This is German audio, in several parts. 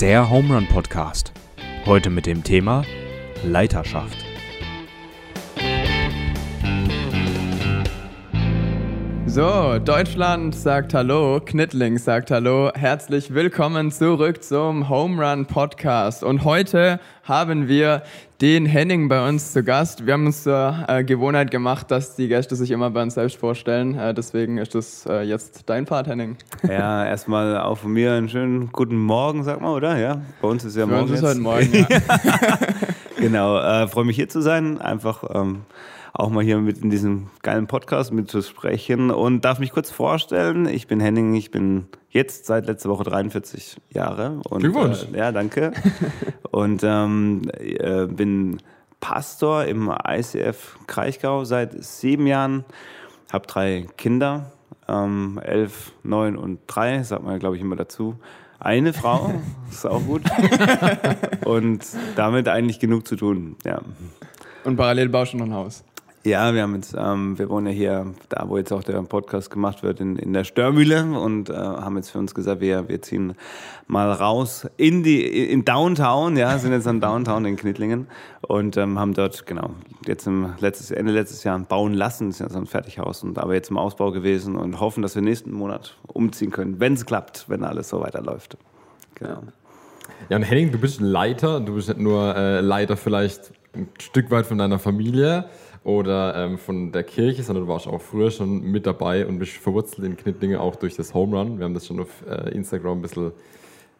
der Home Run Podcast. Heute mit dem Thema Leiterschaft. So, Deutschland sagt Hallo, Knittling sagt Hallo. Herzlich willkommen zurück zum Home Run Podcast. Und heute haben wir den Henning bei uns zu Gast. Wir haben uns zur äh, Gewohnheit gemacht, dass die Gäste sich immer bei uns selbst vorstellen. Äh, deswegen ist das äh, jetzt dein Part, Henning. Ja, erstmal auch von mir einen schönen guten Morgen, sag mal, oder? Ja, bei uns ist ja Für morgen. uns ist jetzt. heute Morgen. Ja. Genau, äh, freue mich hier zu sein. Einfach ähm, auch mal hier mit in diesem geilen Podcast mitzusprechen und darf mich kurz vorstellen. Ich bin Henning, ich bin jetzt seit letzter Woche 43 Jahre. Und, Glückwunsch. Äh, ja, danke. und ähm, äh, bin Pastor im ICF Kraichgau seit sieben Jahren, habe drei Kinder, ähm, elf, neun und drei, sagt man, glaube ich, immer dazu. Eine Frau, ist auch gut. und damit eigentlich genug zu tun, ja. Und parallel baust du noch ein Haus. Ja, wir haben jetzt, ähm, wir wohnen ja hier, da wo jetzt auch der Podcast gemacht wird, in, in der Störmühle und äh, haben jetzt für uns gesagt, wir, wir ziehen mal raus in die in Downtown, ja, sind jetzt an Downtown in Knittlingen und ähm, haben dort genau jetzt im letztes Ende letztes Jahr bauen lassen, ist ja so ein Fertighaus und aber jetzt im Ausbau gewesen und hoffen, dass wir nächsten Monat umziehen können, wenn es klappt, wenn alles so weiterläuft. Genau. Ja, und Henning, du bist Leiter. Du bist nicht nur äh, Leiter vielleicht ein Stück weit von deiner Familie oder ähm, von der Kirche, sondern du warst auch früher schon mit dabei und bist verwurzelt in Knittlinge auch durch das Home Run. Wir haben das schon auf äh, Instagram ein bisschen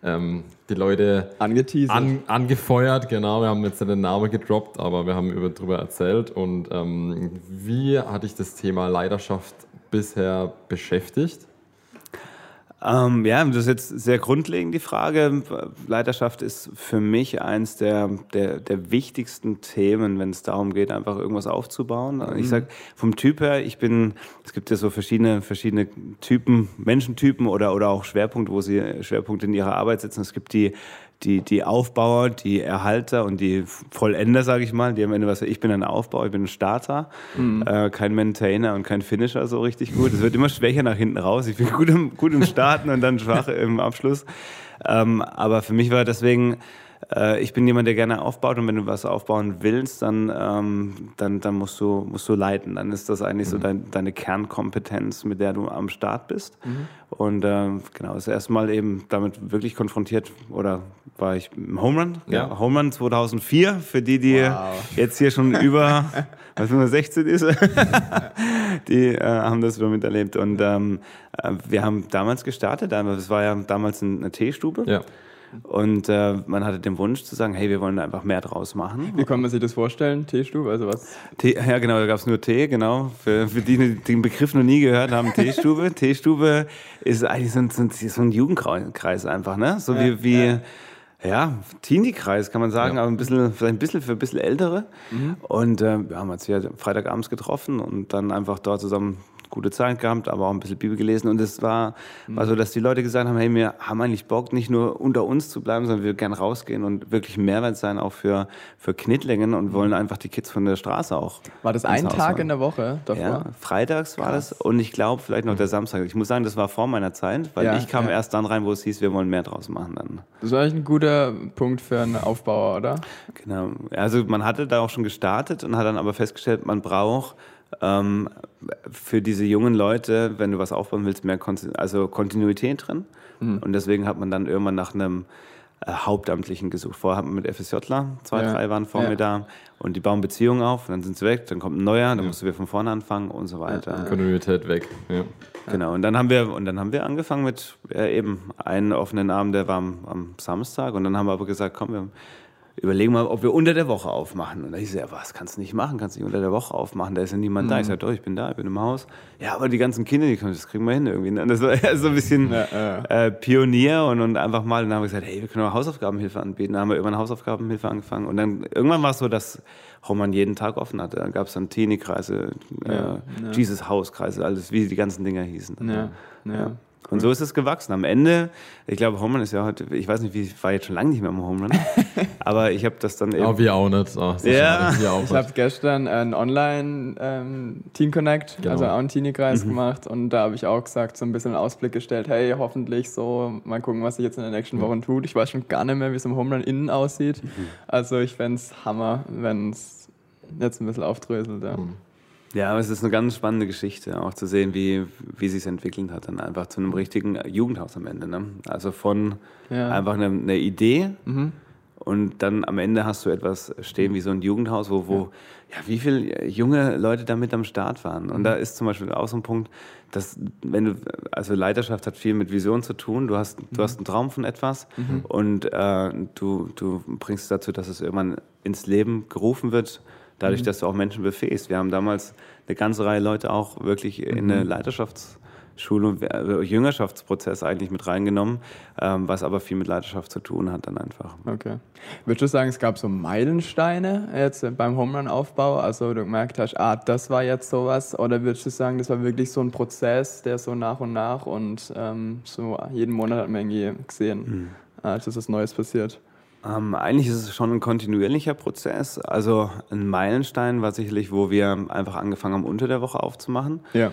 ähm, die Leute Angeteasert. an, angefeuert. Genau, wir haben jetzt den Namen gedroppt, aber wir haben über, darüber erzählt. Und ähm, wie hat dich das Thema Leidenschaft bisher beschäftigt? Ähm, ja, das ist jetzt sehr grundlegend die Frage. Leiterschaft ist für mich eins der, der, der wichtigsten Themen, wenn es darum geht, einfach irgendwas aufzubauen. Ich sag vom Typ her, ich bin, es gibt ja so verschiedene, verschiedene Typen, Menschentypen oder, oder auch Schwerpunkte, wo sie Schwerpunkte in ihrer Arbeit setzen. Es gibt die, die, die Aufbauer, die Erhalter und die Vollender, sage ich mal, die am Ende was, ich bin ein Aufbauer, ich bin ein Starter, äh, kein Maintainer und kein Finisher so richtig gut. Es wird immer schwächer nach hinten raus. Ich bin gut im, gut im Starten und dann schwach im Abschluss. Ähm, aber für mich war deswegen, äh, ich bin jemand, der gerne aufbaut und wenn du was aufbauen willst, dann, ähm, dann, dann musst, du, musst du leiten. Dann ist das eigentlich so dein, deine Kernkompetenz, mit der du am Start bist. Und ähm, genau, das erste Mal eben damit wirklich konfrontiert oder war ich im Home Run? Ja. Home Run 2004, für die, die Wow. jetzt hier schon über, was immer 16 ist, die äh, haben das schon miterlebt. Und ähm, äh, wir haben damals gestartet, es war ja damals eine Teestube. Ja. Und äh, man hatte den Wunsch zu sagen, hey, wir wollen da einfach mehr draus machen. Wie kann man sich das vorstellen? Teestube, also was? Tee, ja, genau, da gab es nur Tee, genau. Für, für die, die den Begriff noch nie gehört haben, Teestube. Teestube ist eigentlich so ein, so ein, Jugendkreis einfach, ne? So wie, wie ja, Teenie-Kreis kann man sagen, Ja. aber ein bisschen, vielleicht ein bisschen für ein bisschen Ältere. Und äh, wir haben uns hier Freitagabends getroffen und dann einfach dort zusammen gute Zeit gehabt, aber auch ein bisschen Bibel gelesen. Und es war, war so, dass die Leute gesagt haben, hey, wir haben eigentlich Bock, nicht nur unter uns zu bleiben, sondern wir gern rausgehen und wirklich Mehrwert sein, auch für, für Knittlingen und wollen einfach die Kids von der Straße auch. War das ein Haus Tag holen. in der Woche davor? Ja, freitags war das und ich glaube vielleicht noch der Samstag. Ich muss sagen, das war vor meiner Zeit, weil Ja, ich kam ja. erst dann rein, wo es hieß, wir wollen mehr draus machen dann. Das war eigentlich ein guter Punkt für einen Aufbauer, oder? Genau. Also man hatte da auch schon gestartet und hat dann aber festgestellt, man braucht ähm, für diese jungen Leute, wenn du was aufbauen willst, mehr Kon also Kontinuität drin. Und deswegen hat man dann irgendwann nach einem äh, Hauptamtlichen gesucht. Vorher hat man mit FSJler, zwei, Ja. drei waren vor Ja. mir da und die bauen Beziehungen auf, dann sind sie weg, dann kommt ein neuer, dann musst du wieder von vorne anfangen und so weiter. Kontinuität weg. Ja. Genau, und dann haben wir, und dann haben wir angefangen mit äh, eben einen offenen Abend, der war am, am Samstag. Und dann haben wir aber gesagt, komm, wir überlegen mal, ob wir unter der Woche aufmachen. Und da hieß ja, was, kannst du nicht machen, kannst du nicht unter der Woche aufmachen, da ist ja niemand da. Ich sage, doch, ich bin da, ich bin im Haus. Ja, aber die ganzen Kinder, die können, das kriegen wir hin irgendwie. ne? Und das war ja so ein bisschen Ja, ja. Äh, Pionier und, und einfach mal, und dann haben wir gesagt, hey, wir können auch Hausaufgabenhilfe anbieten. Dann haben wir irgendwann Hausaufgabenhilfe angefangen. Und dann irgendwann war es so, dass Roman jeden Tag offen hatte. Dann gab es dann Teenie-Kreise, äh. Jesus-Haus-Kreise, alles, wie die ganzen Dinger hießen. Ja. Und so ist es gewachsen. Am Ende, ich glaube, Home Run ist ja heute, ich weiß nicht, wie, ich war jetzt schon lange nicht mehr im Home Run, aber ich habe das dann eben. Aber wir auch nicht. Oh, Ja. schade. Wir auch Ich habe gestern ein Online-Team Connect, Genau. also auch einen Teenie-Kreis gemacht und da habe ich auch gesagt, so ein bisschen einen Ausblick gestellt, hey, hoffentlich so, mal gucken, was sich jetzt in den nächsten Wochen tut. Ich weiß schon gar nicht mehr, wie es im Home Run innen aussieht. Also ich fände es Hammer, wenn es jetzt ein bisschen aufdröselt. Ja. Ja, aber es ist eine ganz spannende Geschichte, auch zu sehen, wie, wie sich entwickelt hat, dann einfach zu einem richtigen Jugendhaus am Ende. Ne? Also von Ja. einfach eine, eine Idee und dann am Ende hast du etwas stehen wie so ein Jugendhaus, wo, wo ja. wie viele junge Leute da mit am Start waren. Und da ist zum Beispiel auch so ein Punkt, dass wenn du, also Leiterschaft hat viel mit Vision zu tun, du hast, du hast einen Traum von etwas und äh, du, du bringst es dazu, dass es irgendwann ins Leben gerufen wird, dadurch, dass du auch Menschen befähigst. Wir haben damals eine ganze Reihe Leute auch wirklich in eine Leiterschaftsschule, also Jüngerschaftsprozess eigentlich mit reingenommen, ähm, was aber viel mit Leiterschaft zu tun hat dann einfach. Okay. Würdest du sagen, es gab so Meilensteine jetzt beim Home Run Aufbau, also du gemerkt hast, ah, das war jetzt sowas, oder würdest du sagen, das war wirklich so ein Prozess, der so nach und nach und ähm, so jeden Monat hat man irgendwie gesehen, ah, dass was Neues passiert. Ähm, eigentlich ist es schon ein kontinuierlicher Prozess. Also ein Meilenstein war sicherlich, wo wir einfach angefangen haben, unter der Woche aufzumachen. Ja.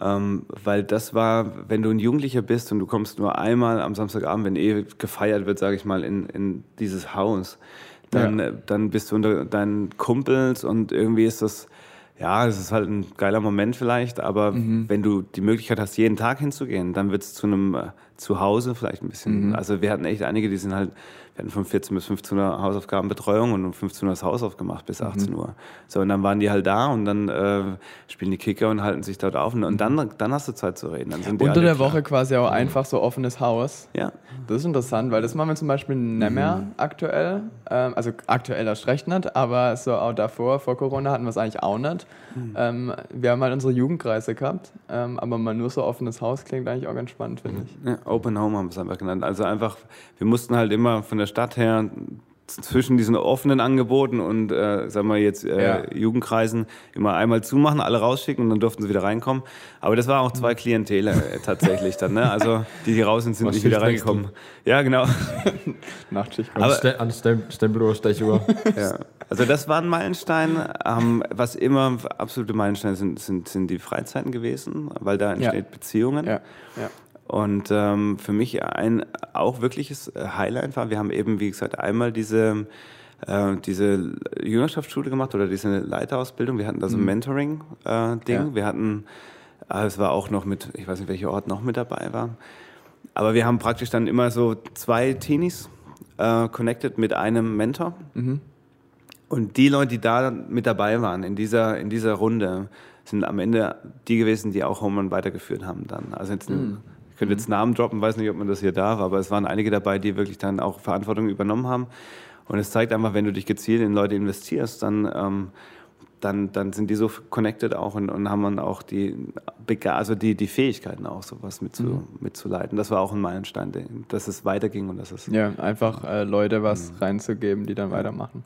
Ähm, weil das war, wenn du ein Jugendlicher bist und du kommst nur einmal am Samstagabend, wenn eh gefeiert wird, sage ich mal, in, in dieses Haus, dann, Ja. dann bist du unter deinen Kumpels und irgendwie ist das, ja, es ist halt ein geiler Moment vielleicht, aber wenn du die Möglichkeit hast, jeden Tag hinzugehen, dann wird es zu einem äh, Zuhause vielleicht ein bisschen. Also wir hatten echt einige, die sind halt, wir hatten von 14 bis 15 Uhr Hausaufgabenbetreuung und um 15 Uhr das Haus aufgemacht bis 18 Uhr. So, und dann waren die halt da und dann äh, spielen die Kicker und halten sich dort auf und, und dann, dann hast du Zeit zu reden. Dann sind die Unter der klar. Woche quasi auch einfach so offenes Haus. Ja. Das ist interessant, weil das machen wir zum Beispiel nicht mehr aktuell. Ähm, also aktuell erst recht nicht, aber so auch davor, vor Corona hatten wir es eigentlich auch nicht. Ähm, wir haben halt unsere Jugendkreise gehabt, ähm, aber mal nur so offenes Haus klingt eigentlich auch ganz spannend, finde ich. Ja, Open Home haben wir es einfach genannt. Also einfach, wir mussten halt immer von der Stadt her zwischen diesen offenen Angeboten und, äh, sagen wir jetzt, äh, Ja. Jugendkreisen immer einmal zumachen, alle rausschicken und dann durften sie wieder reinkommen. Aber das war auch zwei Klientele äh, tatsächlich dann, ne? Also die, die raus sind, sind Was nicht wieder reingekommen. Ja, genau. Nachtschicht. Aber- an Stem Stempeluhr, Stechuhr. Ja. Also das war ein Meilenstein. Ähm, was immer absolute Meilensteine sind, sind, sind die Freizeiten gewesen, weil da entsteht Beziehungen. Ja, ja. Und ähm, für mich ein auch wirkliches äh, Highlight war, wir haben eben, wie gesagt, einmal diese, äh, diese Jüngerschaftsschule gemacht oder diese Leiterausbildung. Wir hatten da so ein Mentoring-Ding. Ja. Wir hatten, äh, es war auch noch mit, ich weiß nicht, welcher Ort noch mit dabei war. Aber wir haben praktisch dann immer so zwei Teenies äh, connected mit einem Mentor. Und die Leute, die da mit dabei waren in dieser, in dieser Runde, sind am Ende die gewesen, die auch Home Run weitergeführt haben dann. Also jetzt, ich könnte jetzt Namen droppen, weiß nicht, ob man das hier darf, aber es waren einige dabei, die wirklich dann auch Verantwortung übernommen haben. Und es zeigt einfach, wenn du dich gezielt in Leute investierst, dann, ähm, dann, dann sind die so connected auch und, und haben dann auch die, also die, die Fähigkeiten auch, sowas mitzu, mitzuleiten. Das war auch ein Meilenstein, dass es weiterging und dass es Ja, einfach äh, Leute was reinzugeben, die dann weitermachen.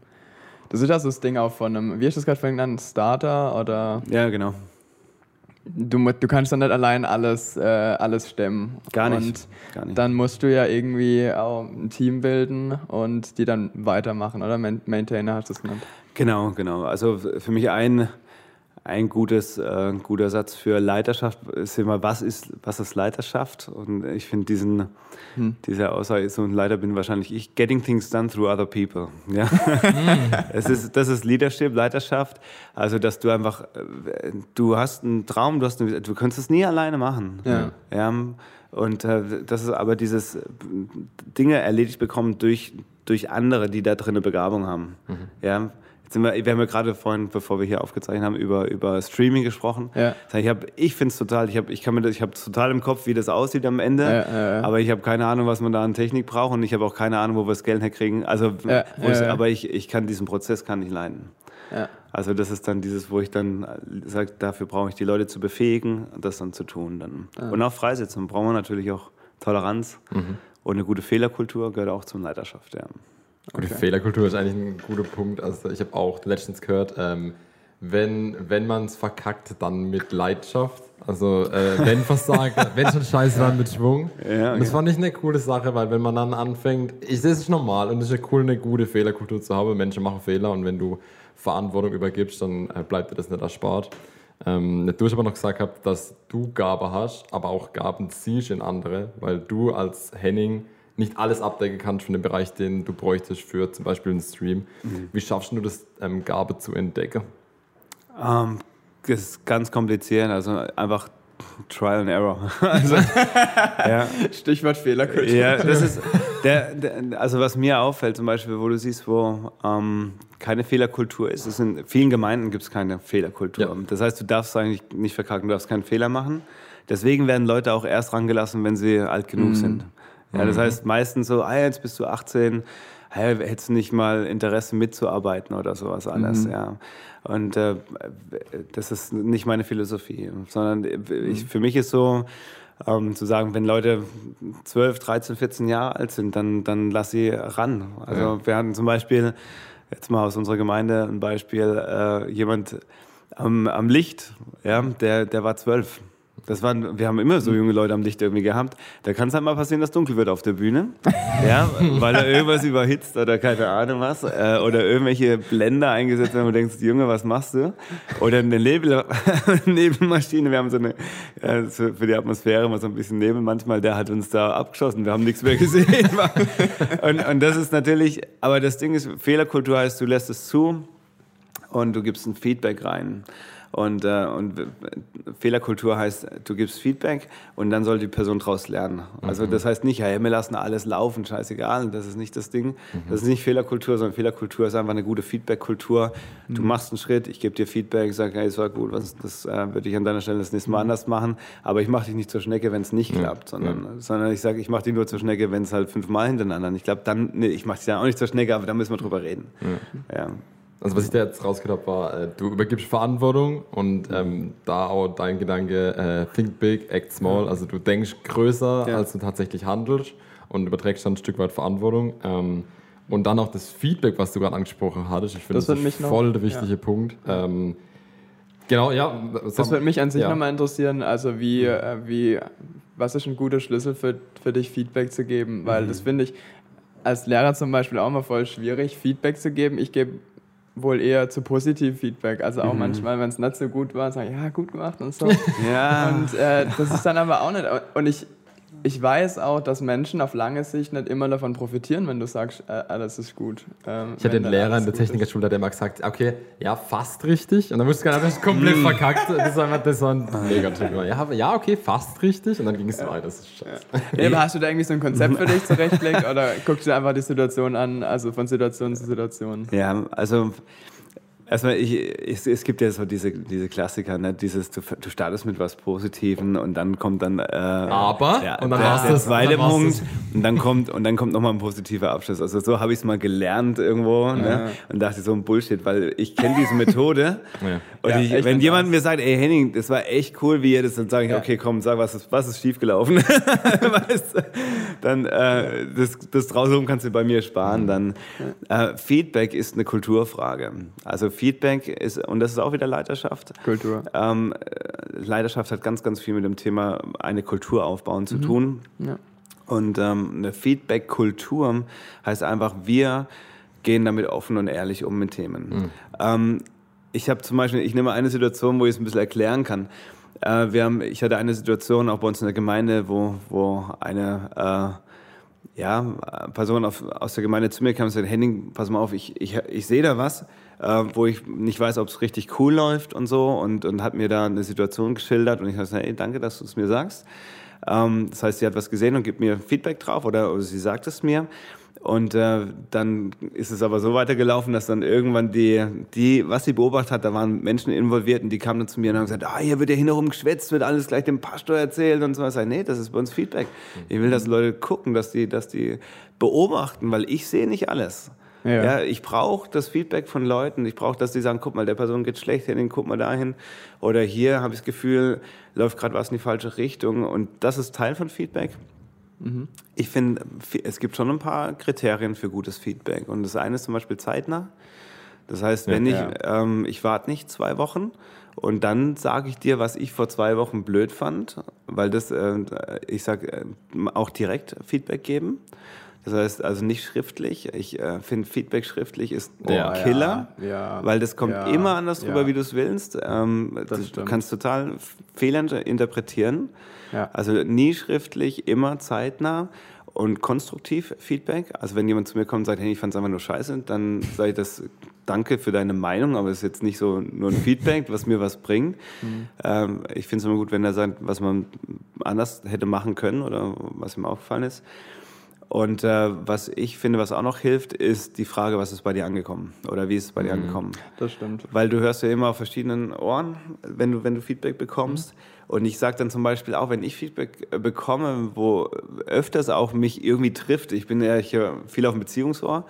Das ist ja so das Ding auch von einem, wie hast du das gerade vorhin genannt, Starter oder ja, genau. Du, du kannst dann nicht allein alles, äh, alles stemmen. Gar nicht. Und Gar nicht. dann musst du ja irgendwie auch ein Team bilden und die dann weitermachen, oder? Main- Maintainer hast du es genannt. Genau, genau. Also für mich ein, ein gutes, äh, guter Satz für Leiterschaft ist immer, was ist, was ist Leiterschaft? Und ich finde diesen, diese Aussage, so ein Leiter bin wahrscheinlich ich, getting things done through other people. Ja? es ist, das ist Leadership, Leiterschaft. Also, dass du einfach, äh, du hast einen Traum, du, hast eine, du kannst es nie alleine machen. Ja. Ja, und äh, das ist aber dieses Dinge erledigt bekommen durch, durch andere, die da drin eine Begabung haben. Ja. Jetzt sind wir, wir haben ja gerade vorhin, bevor wir hier aufgezeichnet haben, über, über Streaming gesprochen. Ja. Ich, hab- ich finde es total, ich habe ich kann mir das- ich hab total im Kopf, wie das aussieht am Ende, Ja, ja, aber ich habe keine Ahnung, was man da an Technik braucht und ich habe auch keine Ahnung, wo wir das Geld herkriegen. Also, ich, aber ich, ich kann diesen Prozess kann ich leiden. Also das ist dann dieses, wo ich dann sage, dafür brauche ich die Leute zu befähigen, das dann zu tun. Dann. Und auch freisetzen. Brauchen wir natürlich auch Toleranz und eine gute Fehlerkultur gehört auch zur Leiterschaft. Ja. Gute Fehlerkultur ist eigentlich ein guter Punkt. Also ich habe auch letztens gehört, ähm, wenn, wenn man es verkackt, dann mit Leidenschaft. Also äh, wenn Versagen, wenn schon scheiße, dann mit Schwung. Ja, und das okay. fand ich eine coole Sache, weil wenn man dann anfängt, ich, das ist normal und es ist ja cool, eine gute Fehlerkultur zu haben. Menschen machen Fehler und wenn du Verantwortung übergibst, dann äh, bleibt dir das nicht erspart. Ähm, du hast aber noch gesagt, gehabt, dass du Gabe hast, aber auch Gaben ziehst in andere, weil du als Henning nicht alles abdecken kannst von dem Bereich, den du bräuchtest für zum Beispiel einen Stream. Wie schaffst du das, ähm, Gabe zu entdecken? Ähm, das ist ganz kompliziert, also einfach Trial and Error. also, ja, Stichwort Fehlerkultur. ja, das ist der, der, also was mir auffällt, zum Beispiel, wo du siehst, wo ähm, keine Fehlerkultur ist. Es in vielen Gemeinden gibt es keine Fehlerkultur. Ja. Das heißt, du darfst eigentlich nicht verkacken, du darfst keinen Fehler machen. Deswegen werden Leute auch erst rangelassen, wenn sie alt genug sind. Ja, das heißt meistens so, ah, jetzt bist du 18, hey, hättest du nicht mal Interesse mitzuarbeiten oder sowas alles, ja. Und äh, das ist nicht meine Philosophie, sondern ich, für mich ist so, ähm, zu sagen, wenn Leute 12, 13, 14 Jahre alt sind, dann, dann lass sie ran. Also Ja. wir hatten zum Beispiel, jetzt mal aus unserer Gemeinde ein Beispiel, äh, jemand am, am Licht, ja, der, der war zwölf. Das waren, wir haben immer so junge Leute am Licht irgendwie gehabt. Da kann es halt mal passieren, dass dunkel wird auf der Bühne. Ja, weil er irgendwas überhitzt oder keine Ahnung was. Äh, oder irgendwelche Blender eingesetzt werden, wo du denkst, Junge, was machst du? Oder eine Nebel, Nebelmaschine. Wir haben so eine, äh, für die Atmosphäre mal so ein bisschen Nebel manchmal, der hat uns da abgeschossen. Wir haben nichts mehr gesehen. und, und das ist natürlich, aber das Ding ist, Fehlerkultur heißt, du lässt es zu und du gibst ein Feedback rein. Und, äh, und Fehlerkultur heißt, du gibst Feedback und dann soll die Person daraus lernen. Also das heißt nicht, ja, wir lassen alles laufen, scheißegal, das ist nicht das Ding. Das ist nicht Fehlerkultur, sondern Fehlerkultur ist einfach eine gute Feedbackkultur. Du machst einen Schritt, ich gebe dir Feedback, sage, hey, es war gut, was, das äh, würde ich an deiner Stelle das nächste Mal anders machen, aber ich mache dich nicht zur Schnecke, wenn es nicht klappt, sondern, sondern ich sage, ich mache dich nur zur Schnecke, wenn es halt fünfmal hintereinander nicht klappt. Dann, nee, ich mache dich dann auch nicht zur Schnecke, aber da müssen wir drüber reden. Ja. Also was ich da jetzt rausgehört habe, war, äh, du übergibst Verantwortung und ähm, da auch dein Gedanke, äh, think big, act small, also du denkst größer, Ja. als du tatsächlich handelst und überträgst dann ein Stück weit Verantwortung. Ähm, und dann auch das Feedback, was du gerade angesprochen hattest, ich finde, Das das, ist mich noch- voll der wichtige Punkt. Ähm, genau, ja. Das würde mich an sich ja. nochmal interessieren, also wie, äh, wie, was ist ein guter Schlüssel für, für dich, Feedback zu geben? Weil das finde ich als Lehrer zum Beispiel auch mal voll schwierig, Feedback zu geben. Ich gebe wohl eher zu positiv Feedback. Also auch manchmal, wenn es nicht so gut war, sage ich, ja, gut gemacht und so. Ja. Und äh, das ist dann aber auch nicht. Und ich, ich weiß auch, dass Menschen auf lange Sicht nicht immer davon profitieren, wenn du sagst, äh, alles ist gut. Ähm, Ich hatte den dann Lehrer in der. Technikerschule, der immer gesagt, okay, ja, fast richtig. Und dann wusste ich gar nicht, komplett verkackt. Das war, einfach- das war ein mega Trick. Ja, ja, okay, fast richtig. Und dann ging es weiter. Das ist scheiße. Nee, aber hast du da irgendwie so ein Konzept für dich zurechtgelegt oder guckst du dir einfach die Situation an, also von Situation zu Situation? Ja, also erstmal, ich, ich, es gibt ja so diese, diese Klassiker, ne? dieses, du, du startest mit was Positiven und dann kommt dann äh, Aber, ja, und dann der, war's der das, zweite und dann war's Punkt und dann kommt und dann kommt nochmal ein positiver Abschluss. Also so habe ich es mal gelernt irgendwo ne? und dachte so ein Bullshit, weil ich kenne diese Methode Ja. und Ja, ich, wenn jemand mir sagt, ey Henning, das war echt cool, wie ihr das, dann sage ich, Ja. okay, komm, sag, was ist, was ist schiefgelaufen? weißt du? Dann äh, das, das draußen kannst du bei mir sparen. Dann äh, Feedback ist eine Kulturfrage. Also Feedback ist und das ist auch wieder Leiterschaft. Kultur. Ähm, äh, Leiterschaft hat ganz, ganz viel mit dem Thema eine Kultur aufbauen zu tun. Ja. Und ähm, eine Feedback-Kultur heißt einfach, wir gehen damit offen und ehrlich um mit Themen. Ähm, ich habe zum Beispiel, ich nehme eine Situation, wo ich es ein bisschen erklären kann. Äh, wir haben, ich hatte eine Situation auch bei uns in der Gemeinde, wo, wo eine äh, ja, Person auf, aus der Gemeinde zu mir kam und sagte, Henning, pass mal auf, ich, ich, ich sehe da was, äh, wo ich nicht weiß, ob es richtig cool läuft und so und, und hat mir da eine Situation geschildert und ich habe gesagt, hey, danke, dass du es mir sagst. Ähm, das heißt, sie hat was gesehen und gibt mir Feedback drauf oder, oder sie sagt es mir. Und äh, dann ist es aber so weitergelaufen, dass dann irgendwann die, die, was sie beobachtet hat, da waren Menschen involviert und die kamen dann zu mir und haben gesagt, ah, hier wird ja hinterherum geschwätzt, wird alles gleich dem Pastor erzählt und so. Ich sage, nee, das ist bei uns Feedback. Ich will, dass Leute gucken, dass die, dass die beobachten, weil ich sehe nicht alles. Ja. Ja, ich brauche das Feedback von Leuten. Ich brauche, dass die sagen, guck mal, der Person geht schlecht, Henning, guck mal dahin. Oder hier habe ich das Gefühl, läuft gerade was in die falsche Richtung. Und das ist Teil von Feedback. Ich finde, es gibt schon ein paar Kriterien für gutes Feedback. Und das eine ist zum Beispiel zeitnah. Das heißt, wenn Ja. ich, ähm, ich warte nicht zwei Wochen und dann sage ich dir, was ich vor zwei Wochen blöd fand, weil das, äh, ich sage, äh, auch direkt Feedback geben. Das heißt also nicht schriftlich. Ich äh, finde, Feedback schriftlich ist der Ja, Killer, ja, ja, weil das kommt ja, immer anders drüber, ja. wie du es willst. Ähm, Das du stimmt. kannst total fehlend interpretieren. Ja. Also nie schriftlich, immer zeitnah und konstruktiv Feedback. Also wenn jemand zu mir kommt und sagt, hey, ich fand es einfach nur scheiße, dann sage ich das, danke für deine Meinung, aber es ist jetzt nicht so nur ein Feedback, was mir was bringt. Mhm. Ähm, ich finde es immer gut, wenn er sagt, was man anders hätte machen können oder was ihm aufgefallen ist. Und äh, was ich finde, was auch noch hilft, ist die Frage, was ist bei dir angekommen oder wie ist es bei dir angekommen? Das stimmt. Weil du hörst ja immer auf verschiedenen Ohren, wenn du, wenn du Feedback bekommst. Und ich sage dann zum Beispiel auch, wenn ich Feedback äh, bekomme, wo öfters auch mich irgendwie trifft, ich bin ja hier viel auf dem Beziehungsohr,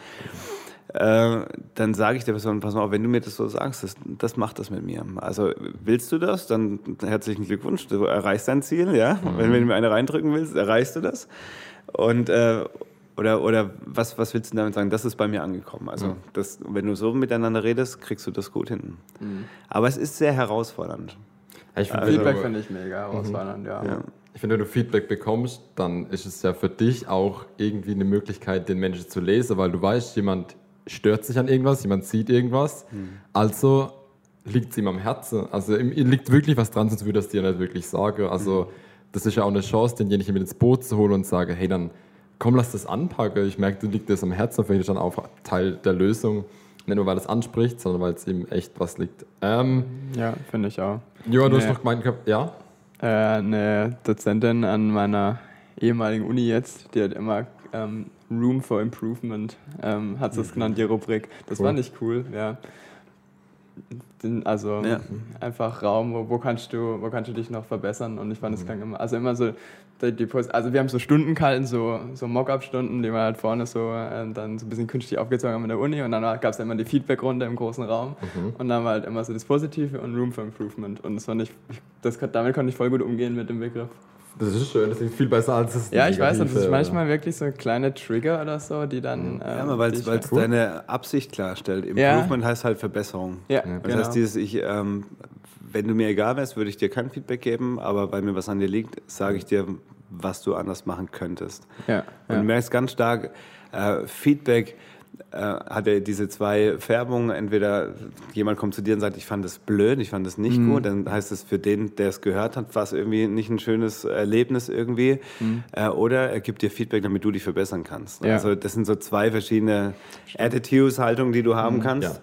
äh, dann sage ich der Person, pass mal auf, wenn du mir das so sagst, das, das macht das mit mir. Also willst du das, dann herzlichen Glückwunsch, du erreichst dein Ziel, ja. Wenn, wenn du mir eine reindrücken willst, erreichst du das. Und äh, oder, oder was, was willst du damit sagen? Das ist bei mir angekommen. Also, das, wenn du so miteinander redest, kriegst du das gut hin. Aber es ist sehr herausfordernd. Ja, ich finde, Also- Feedback finde ich mega herausfordernd, ja. Ja. Ich finde, wenn du Feedback bekommst, dann ist es ja für dich auch irgendwie eine Möglichkeit, den Menschen zu lesen, weil du weißt, jemand stört sich an irgendwas, jemand sieht irgendwas. Also liegt es ihm am Herzen. Also ihm liegt wirklich was dran, sonst würde er es dir nicht wirklich sagen. Also das ist ja auch eine Chance, denjenigen mit ins Boot zu holen und zu sagen, hey, dann komm, lass das anpacken. Ich merke, dir liegt das am Herzen, vielleicht ist dann auch Teil der Lösung. Nicht nur, weil es anspricht, sondern weil es ihm echt was liegt. Ähm, Ja, finde ich auch. ja, du hast Nee. noch gemeint gehabt, ja? Äh, eine Dozentin an meiner ehemaligen Uni jetzt, die hat immer ähm, Room for Improvement, ähm, hat sie es genannt, die Rubrik. Das Cool. fand ich cool, ja. Also Ja. einfach Raum, wo, wo, kannst du, wo kannst du dich noch verbessern? Und ich fand, das klang immer, also immer so, die, die also wir haben so Stundenkalten, so, so Mock-up-Stunden, die wir halt vorne so äh, dann so ein bisschen künstlich aufgezogen haben in der Uni und dann gab es immer die Feedback-Runde im großen Raum. Und dann war halt immer so das Positive und Room for Improvement. Und das fand ich, das, damit konnte ich voll gut umgehen mit dem Begriff. Das ist schön, das klingt viel besser als das Ja, ich weiß, das ist manchmal wirklich so kleine Trigger oder so, die dann. Ja, ähm, weil es deine Absicht klarstellt. Ja. Improvement heißt halt Verbesserung. Ja, Das genau. heißt, dieses, ich, ähm, wenn du mir egal wärst, würde ich dir kein Feedback geben, aber weil mir was an dir liegt, sage ich dir, was du anders machen könntest. ja, Und ja. du merkst ganz stark, äh, Feedback hat ja diese zwei Färbungen. Entweder jemand kommt zu dir und sagt, ich fand das blöd, ich fand das nicht Mhm. gut, dann heißt es für den, der es gehört hat, war es irgendwie nicht ein schönes Erlebnis irgendwie. Äh, oder er gibt dir Feedback, damit du dich verbessern kannst. Mhm. Ja. Also das sind so zwei verschiedene Attitudes, Haltungen, die du Mhm. haben kannst. Ja.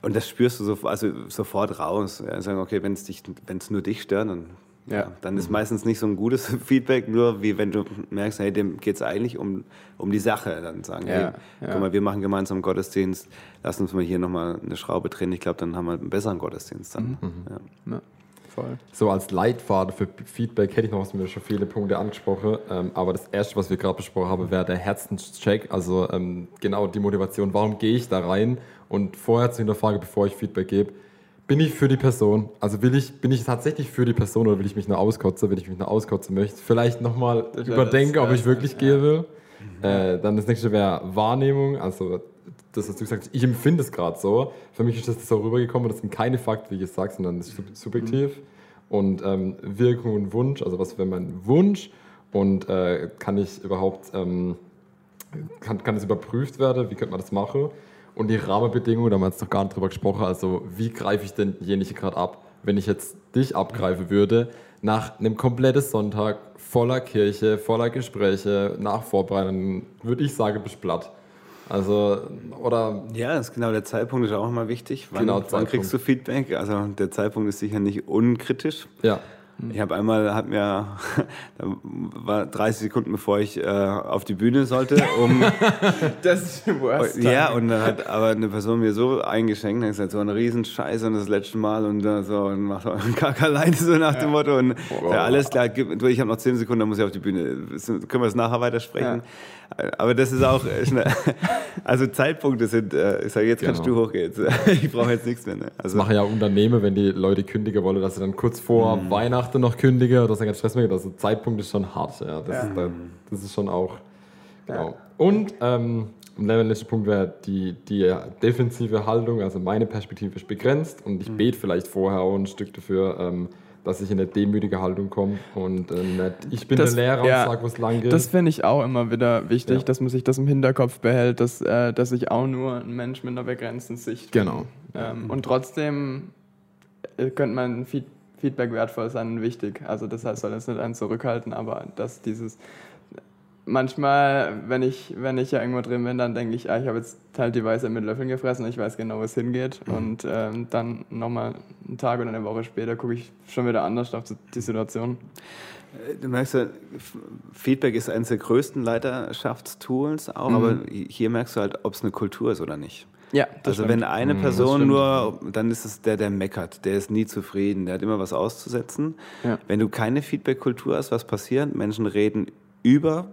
Und das spürst du so, also sofort raus. Ja, sagen, okay, wenn es dich, wenn es nur dich stört, dann, Ja. ja. dann ist meistens nicht so ein gutes Feedback, nur wie wenn du merkst, hey, dem geht es eigentlich um, um die Sache. Dann sagen, Ja, hey, ja. guck mal, wir machen gemeinsam Gottesdienst, lass uns mal hier nochmal eine Schraube drehen. Ich glaube, dann haben wir einen besseren Gottesdienst dann. Mhm. Ja. ja, voll. So als Leitfaden für Feedback hätte ich noch was mir schon viele Punkte angesprochen. Ähm, aber das erste, was wir gerade besprochen haben, wäre der Herzenscheck. Also ähm, genau die Motivation. Warum gehe ich da rein? Und vorher zu hinterfragen, bevor ich Feedback gebe, bin ich für die Person? Also will ich, bin ich tatsächlich für die Person oder will ich mich nur auskotzen? Wenn ich mich nur auskotzen möchte, vielleicht nochmal das ob ich wirklich ja. gehen will. Äh, dann das nächste wäre Wahrnehmung. Also das, was du gesagt hast, ich empfinde es gerade so. Für mich ist das so rübergekommen. Das sind keine Fakten, wie gesagt, sondern das ist sub- subjektiv. Und ähm, Wirkung und Wunsch, also was wäre mein Wunsch und äh, kann ich überhaupt, ähm, kann, kann das überprüft werden, wie könnte man das machen? Und die Rahmenbedingungen, da haben wir jetzt noch gar nicht drüber gesprochen, also wie greife ich denn jenige gerade ab? Wenn ich jetzt dich abgreifen würde, nach einem kompletten Sonntag voller Kirche, voller Gespräche, nach Vorbereitungen, würde ich sagen, bist platt. Also, oder Ja, das ist genau der Zeitpunkt ist auch immer wichtig. Wann, Genau, wann kriegst du Feedback? Also der Zeitpunkt ist sicher nicht unkritisch. ja, Ich habe einmal, hat mir, da war 30 Sekunden bevor ich äh, auf die Bühne sollte, um Das ist die worst ja und dann hat aber eine Person mir so eingeschenkt, hat gesagt so eine Riesenscheiße und das letzte Mal und äh, so und macht auch einen Kack alleine so nach dem Motto und ja, alles klar, ich habe noch 10 Sekunden, dann muss ich auf die Bühne. Das- Können wir es nachher weitersprechen? Aber das ist auch äh, schnell. Also Zeitpunkte sind, äh, ich sage jetzt kannst Genau. du hochgehen. Ich brauche jetzt nichts mehr. Ne? das Also machen ja Unternehmen, wenn die Leute kündigen wollen, dass sie dann kurz vor Mhm. Weihnachten noch kündigen, dass dann ganz Stress mehr Also Zeitpunkt ist schon hart, ja. Das, Ja. Ist, da, das ist schon auch, genau. Und ähm, der letzte Punkt wäre die, die defensive Haltung, also meine Perspektive ist begrenzt und ich bete vielleicht vorher auch ein Stück dafür, ähm, dass ich in eine demütige Haltung komme und äh, nicht, ich bin Das- der Lehrer ja, und sag, wo es lang geht. Das finde ich auch immer wieder wichtig, Ja. dass man sich das im Hinterkopf behält, dass, äh, dass ich auch nur ein Mensch mit einer begrenzten Sicht bin. Genau. Ähm, und trotzdem äh, könnte mein Feed Feedback wertvoll sein und wichtig. Also das heißt, soll jetzt nicht einen zurückhalten, aber dass dieses manchmal, wenn ich, wenn ich ja irgendwo drin bin, dann denke ich, ah, ich habe jetzt halt die Weisheit mit Löffeln gefressen, ich weiß genau, wo es hingeht. Und ähm, dann nochmal einen Tag oder eine Woche später gucke ich schon wieder anders auf die Situation. Du merkst ja, Feedback ist eines der größten Leiterschaftstools auch, Mhm. aber hier merkst du halt, ob es eine Kultur ist oder nicht. Ja, das also stimmt. wenn eine Mhm, Person nur, dann ist es der, der meckert, der ist nie zufrieden, der hat immer was auszusetzen. Ja. Wenn du keine Feedback-Kultur hast, was passiert? Menschen reden über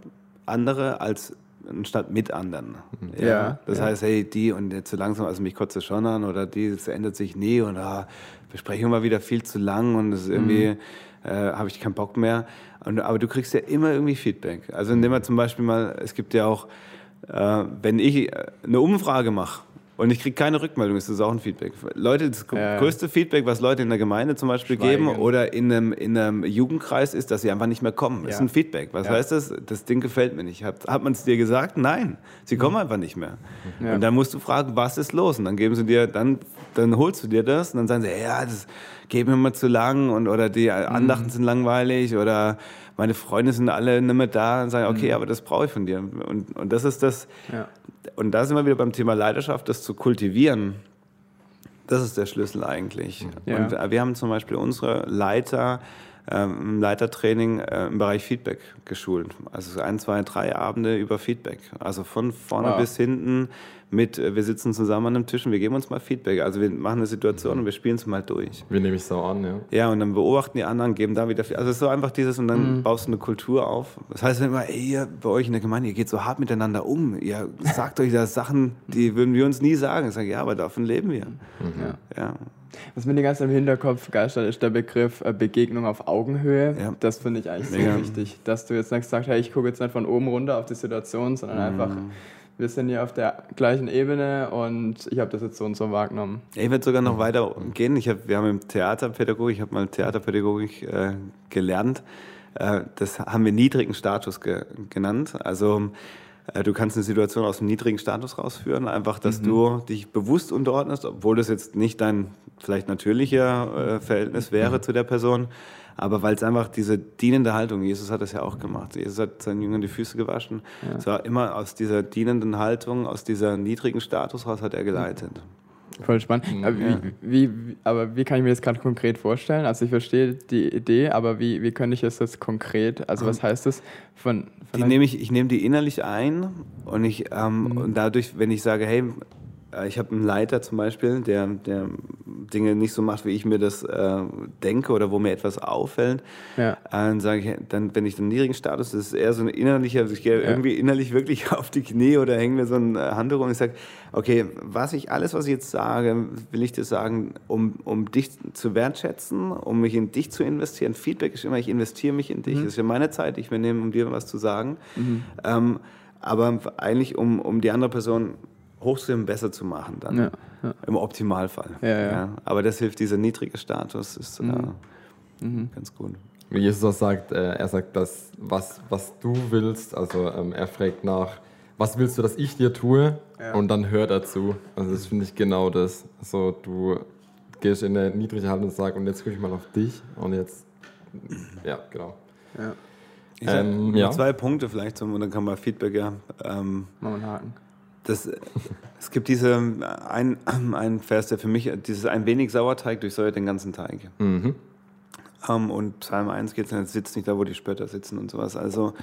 andere als anstatt mit anderen. Ja, Das ja. heißt, hey, die und jetzt zu langsam, also mich kotzt es schon an oder die, es ändert sich nie und ah, Besprechung war wieder viel zu lang und es ist irgendwie, Mhm. äh, habe ich keinen Bock mehr. Und, aber du kriegst ja immer irgendwie Feedback. Also indem man zum Beispiel mal, es gibt ja auch, äh, wenn ich äh, eine Umfrage mache und ich kriege keine Rückmeldung, ist das auch ein Feedback. Leute, das Ja. größte Feedback, was Leute in der Gemeinde zum Beispiel Schweigen. geben oder in einem, in einem Jugendkreis, ist, dass sie einfach nicht mehr kommen. Das ist ein Feedback. Was Ja. heißt das? Das Ding gefällt mir nicht. Hat, hat man es dir gesagt? Nein, sie kommen einfach nicht mehr. Ja. Und dann musst du fragen, was ist los? Und dann geben sie dir, dann, dann holst du dir das und dann sagen sie, ja, das geht mir mal zu lang und oder die Andachten sind langweilig oder meine Freunde sind alle nicht mehr da und sagen, okay, aber das brauche ich von dir. Und, und das ist das, Ja. und da sind wir wieder beim Thema Leidenschaft, das zu kultivieren. Das ist der Schlüssel eigentlich. Ja. Und äh, wir haben zum Beispiel unsere Leiter ähm, im Leitertraining äh, im Bereich Feedback geschult. Also so ein, zwei, drei Abende über Feedback. Also von vorne Wow. bis hinten mit, äh, wir sitzen zusammen an einem Tisch und wir geben uns mal Feedback. Also wir machen eine Situation und wir spielen es mal durch. Wie nehme ich so an, ja. Ja, und dann beobachten die anderen, geben da wieder viel. Also es ist so einfach dieses und dann baust du eine Kultur auf. Das heißt immer, ey, ihr, bei euch in der Gemeinde, ihr geht so hart miteinander um. Ihr sagt euch da Sachen, die würden wir uns nie sagen. Ich sage, ja, aber davon leben wir. Ja. Ja. Was mir die ganze Zeit im Hinterkopf geistert, ist der Begriff äh, Begegnung auf Augenhöhe. Ja. Das finde ich eigentlich Mega. sehr wichtig, dass du jetzt nicht sagst, hey, ich gucke jetzt nicht von oben runter auf die Situation, sondern einfach, wir sind hier auf der gleichen Ebene und ich habe das jetzt so und so wahrgenommen. Ich werde sogar noch weiter gehen. Ich hab, wir haben im Theaterpädagogik, ich habe mal Theaterpädagogik äh, gelernt. Äh, das haben wir niedrigen Status ge genannt. Also äh, du kannst eine Situation aus dem niedrigen Status rausführen, einfach, dass du dich bewusst unterordnest, obwohl das jetzt nicht dein vielleicht natürlicher äh, Verhältnis wäre zu der Person. Aber weil es einfach diese dienende Haltung, Jesus hat das ja auch gemacht. Jesus hat seinen Jüngern die Füße gewaschen. Es war immer aus dieser dienenden Haltung, aus dieser niedrigen Status raus hat er geleitet. Voll spannend. Aber, wie, wie, wie, aber wie kann ich mir das gerade konkret vorstellen? Also ich verstehe die Idee, aber wie, wie könnte ich es jetzt konkret, also was heißt das von, von Die nehme ich, ich nehme die innerlich ein und ich ähm, und dadurch, wenn ich sage, hey, ich habe einen Leiter zum Beispiel, der, der Dinge nicht so macht, wie ich mir das äh, denke oder wo mir etwas auffällt, Ja. äh, dann sage ich, dann, wenn ich den niedrigen Status, das ist eher so ein innerlicher, also ich gehe Ja. irgendwie innerlich wirklich auf die Knie oder hänge mir so ein äh, Handtuch und ich sage, okay, was ich, alles, was ich jetzt sage, will ich dir sagen, um, um dich zu wertschätzen, um mich in dich zu investieren. Feedback ist immer, ich investiere mich in dich. Das ist ja meine Zeit, ich mir nehme, um dir was zu sagen. Ähm, aber eigentlich, um, um die andere Person hochzuheben, besser zu machen dann. Ja, ja. Im Optimalfall. Ja, ja. Aber das hilft, dieser niedrige Status ist äh, Mhm. ganz gut. Wie Jesus auch sagt, äh, er sagt, dass was, was du willst, also ähm, er fragt nach, was willst du, dass ich dir tue? Ja. Und dann hört er zu. Also das finde ich genau das. Also du gehst in eine niedrige Haltung und sagst, und jetzt gucke ich mal auf dich und jetzt, ja, genau. Ja, Ich sag, Ähm, noch ja. Zwei Punkte vielleicht, zum, und dann kann man Feedback, ja. Ähm, machen wir einen Haken. Das, es gibt diese, ein, ein Vers, der für mich, dieses ein wenig Sauerteig durchsäuert den ganzen Teig. Mhm. Ähm, und Psalm 1 geht es sitzt nicht da, wo die Spötter sitzen und sowas. Also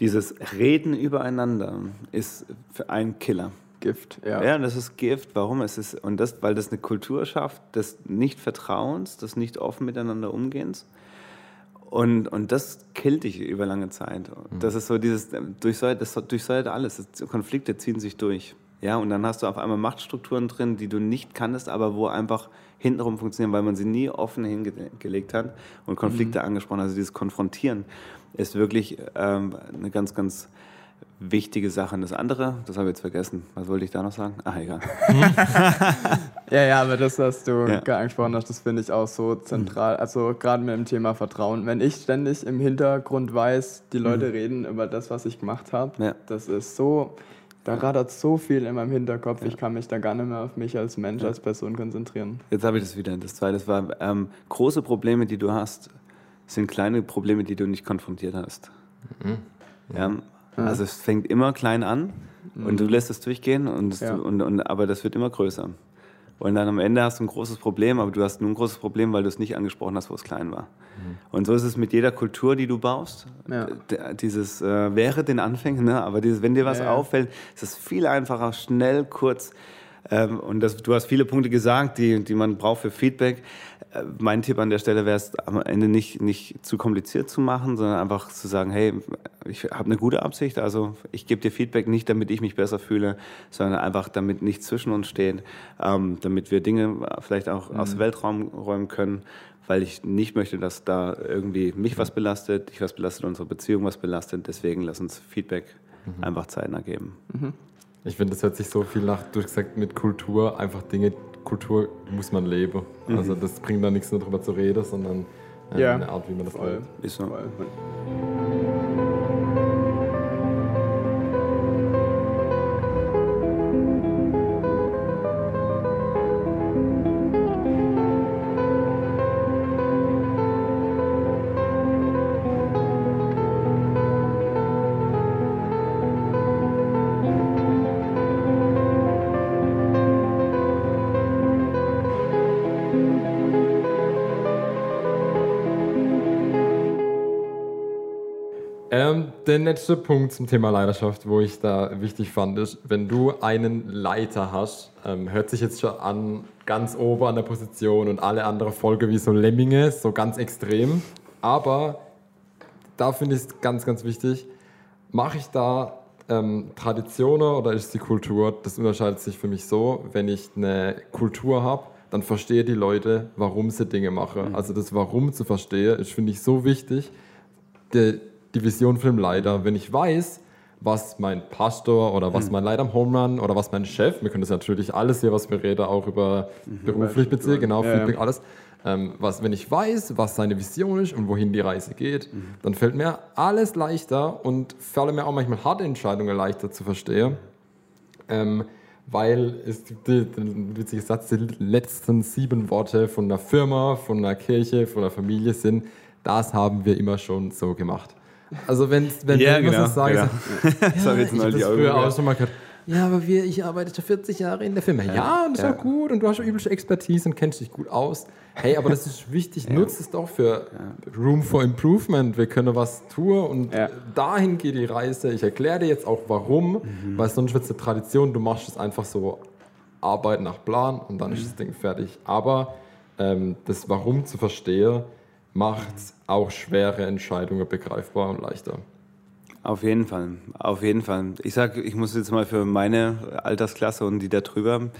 dieses Reden übereinander ist für ein Killer. Gift, ja. Ja, das ist Gift. Warum? Es ist, und das, weil das eine Kultur schafft des Nicht-Vertrauens, des nicht offen miteinander Umgehens. Und, und das killt dich über lange Zeit. Das ist so dieses, durchsäuert, das durchsäuert alles. Konflikte ziehen sich durch. Ja, und dann hast du auf einmal Machtstrukturen drin, die du nicht kanntest, aber wo einfach hintenrum funktionieren, weil man sie nie offen hingelegt hat und Konflikte angesprochen. Also dieses Konfrontieren ist wirklich ähm, eine ganz, ganz wichtige Sachen. Das andere, das habe ich jetzt vergessen. Was wollte ich da noch sagen? Ach, egal. Ja, ja, aber das, was du Ja. angesprochen hast, das finde ich auch so zentral. Also gerade mit dem Thema Vertrauen. Wenn ich ständig im Hintergrund weiß, die Leute reden über das, was ich gemacht habe, Ja. das ist so, da radert so viel in meinem Hinterkopf. Ich kann mich da gar nicht mehr auf mich als Mensch, als Person konzentrieren. Jetzt habe ich das wieder. Das zweite das war, ähm, große Probleme, die du hast, sind kleine Probleme, die du nicht konfrontiert hast. Ja, also es fängt immer klein an und du lässt es durchgehen, und, Ja. und, und, aber das wird immer größer. Und dann am Ende hast du ein großes Problem, aber du hast nur ein großes Problem, weil du es nicht angesprochen hast, wo es klein war. Und so ist es mit jeder Kultur, die du baust. Ja. Dieses äh, wäre den Anfängen, ne? aber dieses, wenn dir was ja. auffällt, ist es viel einfacher, schnell, kurz. Ähm, und das, du hast viele Punkte gesagt, die, die man braucht für Feedback. Äh, mein Tipp an der Stelle wäre es am Ende nicht, nicht zu kompliziert zu machen, sondern einfach zu sagen, hey, ich habe eine gute Absicht, also ich gebe dir Feedback nicht, damit ich mich besser fühle, sondern einfach, damit nichts zwischen uns steht, ähm, damit wir Dinge vielleicht auch aus dem Weltraum räumen können, weil ich nicht möchte, dass da irgendwie mich was belastet, dich was belastet, unsere Beziehung was belastet. Deswegen lass uns Feedback einfach zeitnah geben. Ich finde, das hört sich so viel nach, du hast gesagt, mit Kultur, einfach Dinge, Kultur muss man leben. Also das bringt da nichts nur drüber zu reden, sondern äh, Ja, eine Art, wie man das Voll. lebt. Ist so. Voll. Der letzte Punkt zum Thema Leiterschaft, wo ich da wichtig fand, ist, wenn du einen Leiter hast, ähm, hört sich jetzt schon an, ganz oben an der Position und alle andere Folge wie so Lemminge, so ganz extrem. Aber da finde ich es ganz, ganz wichtig, mache ich da ähm, Traditionen oder ist die Kultur? Das unterscheidet sich für mich so, wenn ich eine Kultur habe, dann verstehe die Leute, warum sie Dinge machen. Also das Warum zu verstehen, ist, finde ich, so wichtig die, die Vision von dem Leiter. Wenn ich weiß, was mein Pastor oder was mein Leiter am Home Run oder was mein Chef, wir können das natürlich alles hier, was wir reden, auch über beruflich beziehen, genau, Ja, ja. Feedback, alles. Ähm, was, wenn ich weiß, was seine Vision ist und wohin die Reise geht, dann fällt mir alles leichter und fällt mir auch manchmal harte Entscheidungen leichter zu verstehen. Ähm, weil es gibt den witzigen Satz, die letzten sieben Worte von einer Firma, von einer Kirche, von einer Familie sind, das haben wir immer schon so gemacht. Also wenn, wenn Ja, ich genau, so sage, genau. so, Das habe ich jetzt hab das auch früher auch schon mal gehört. Ja, aber wir, ich arbeite schon 40 Jahre in der Firma. Ja, und das ja. ist auch gut und du hast schon übliche Expertise und kennst dich gut aus. Hey, aber das ist wichtig, nutzt es doch für Room for Improvement. Wir können was tun und Ja. dahin geht die Reise. Ich erkläre dir jetzt auch warum, weil sonst wird es eine Tradition. Du machst es einfach so, Arbeit nach Plan und dann ist das Ding fertig. Aber ähm, das Warum zu verstehen, macht auch schwere Entscheidungen begreifbar und leichter. Auf jeden Fall, auf jeden Fall. Ich sag, ich muss jetzt mal für meine Altersklasse und die da drüber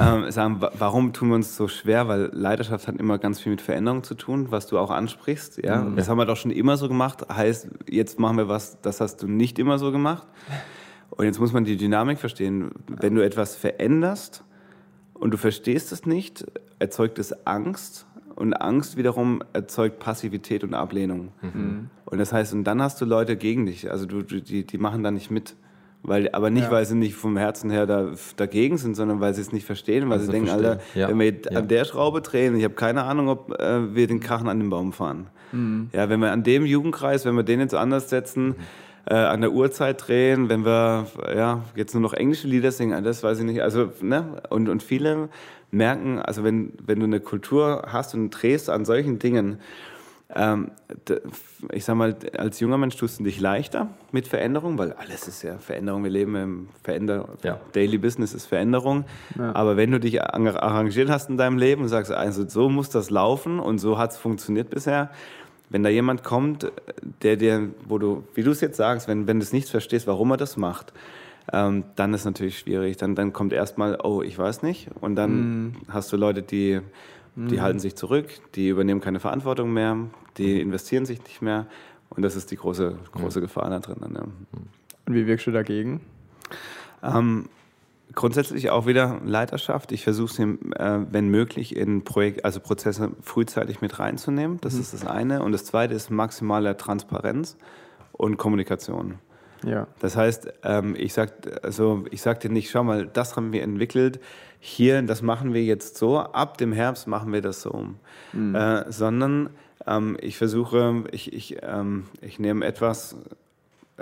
ähm, sagen, wa- warum tun wir uns so schwer? Weil Leidenschaft hat immer ganz viel mit Veränderung zu tun, was du auch ansprichst. Ja, das haben wir doch schon immer so gemacht. Heißt, jetzt machen wir was, das hast du nicht immer so gemacht. Und jetzt muss man die Dynamik verstehen. Wenn du etwas veränderst und du verstehst es nicht, erzeugt es Angst. Und Angst wiederum erzeugt Passivität und Ablehnung. Und das heißt, und dann hast du Leute gegen dich. Also du, die, die machen da nicht mit. Weil, aber nicht, Ja. weil sie nicht vom Herzen her da, dagegen sind, sondern weil sie es nicht verstehen, weil Also sie denken, verstehen. Alter, Ja. wenn wir Ja. an der Schraube drehen, ich habe keine Ahnung, ob äh, wir den Krachen an den Baum fahren. Ja, wenn wir an dem Jugendkreis, wenn wir den jetzt anders setzen, äh, an der Uhrzeit drehen, wenn wir ja, jetzt nur noch englische Lieder singen, das weiß ich nicht. Also, ne? Und, und viele merken, also wenn, wenn du eine Kultur hast und drehst an solchen Dingen, ähm, ich sag mal, als junger Mensch tust du dich leichter mit Veränderung, weil alles ist ja Veränderung. Wir leben im Veränder Ja. Daily Business ist Veränderung. Aber wenn du dich ar- arrangiert hast in deinem Leben und sagst, also so muss das laufen und so hat es funktioniert bisher, wenn da jemand kommt, der dir, wo du, wie du es jetzt sagst, wenn, wenn du es nicht verstehst, warum er das macht, ähm, dann ist natürlich schwierig. Dann, dann kommt erstmal, oh, ich weiß nicht. Und dann hast du Leute, die, die halten sich zurück, die übernehmen keine Verantwortung mehr, die investieren sich nicht mehr. Und das ist die große, große Gefahr da drin. Ja. Und wie wirkst du dagegen? Ähm, grundsätzlich auch wieder Leiterschaft. Ich versuche sie, äh, wenn möglich, in Projekt, also Prozesse frühzeitig mit reinzunehmen. Das mhm. ist das eine. Und das zweite ist maximale Transparenz und Kommunikation. Ja. Das heißt, ähm, ich sag, also ich sag dir nicht, schau mal, das haben wir entwickelt. Hier, das machen wir jetzt so. Ab dem Herbst machen wir das so. Mhm. Äh, sondern ähm, ich versuche, ich, ich, ähm, ich nehme etwas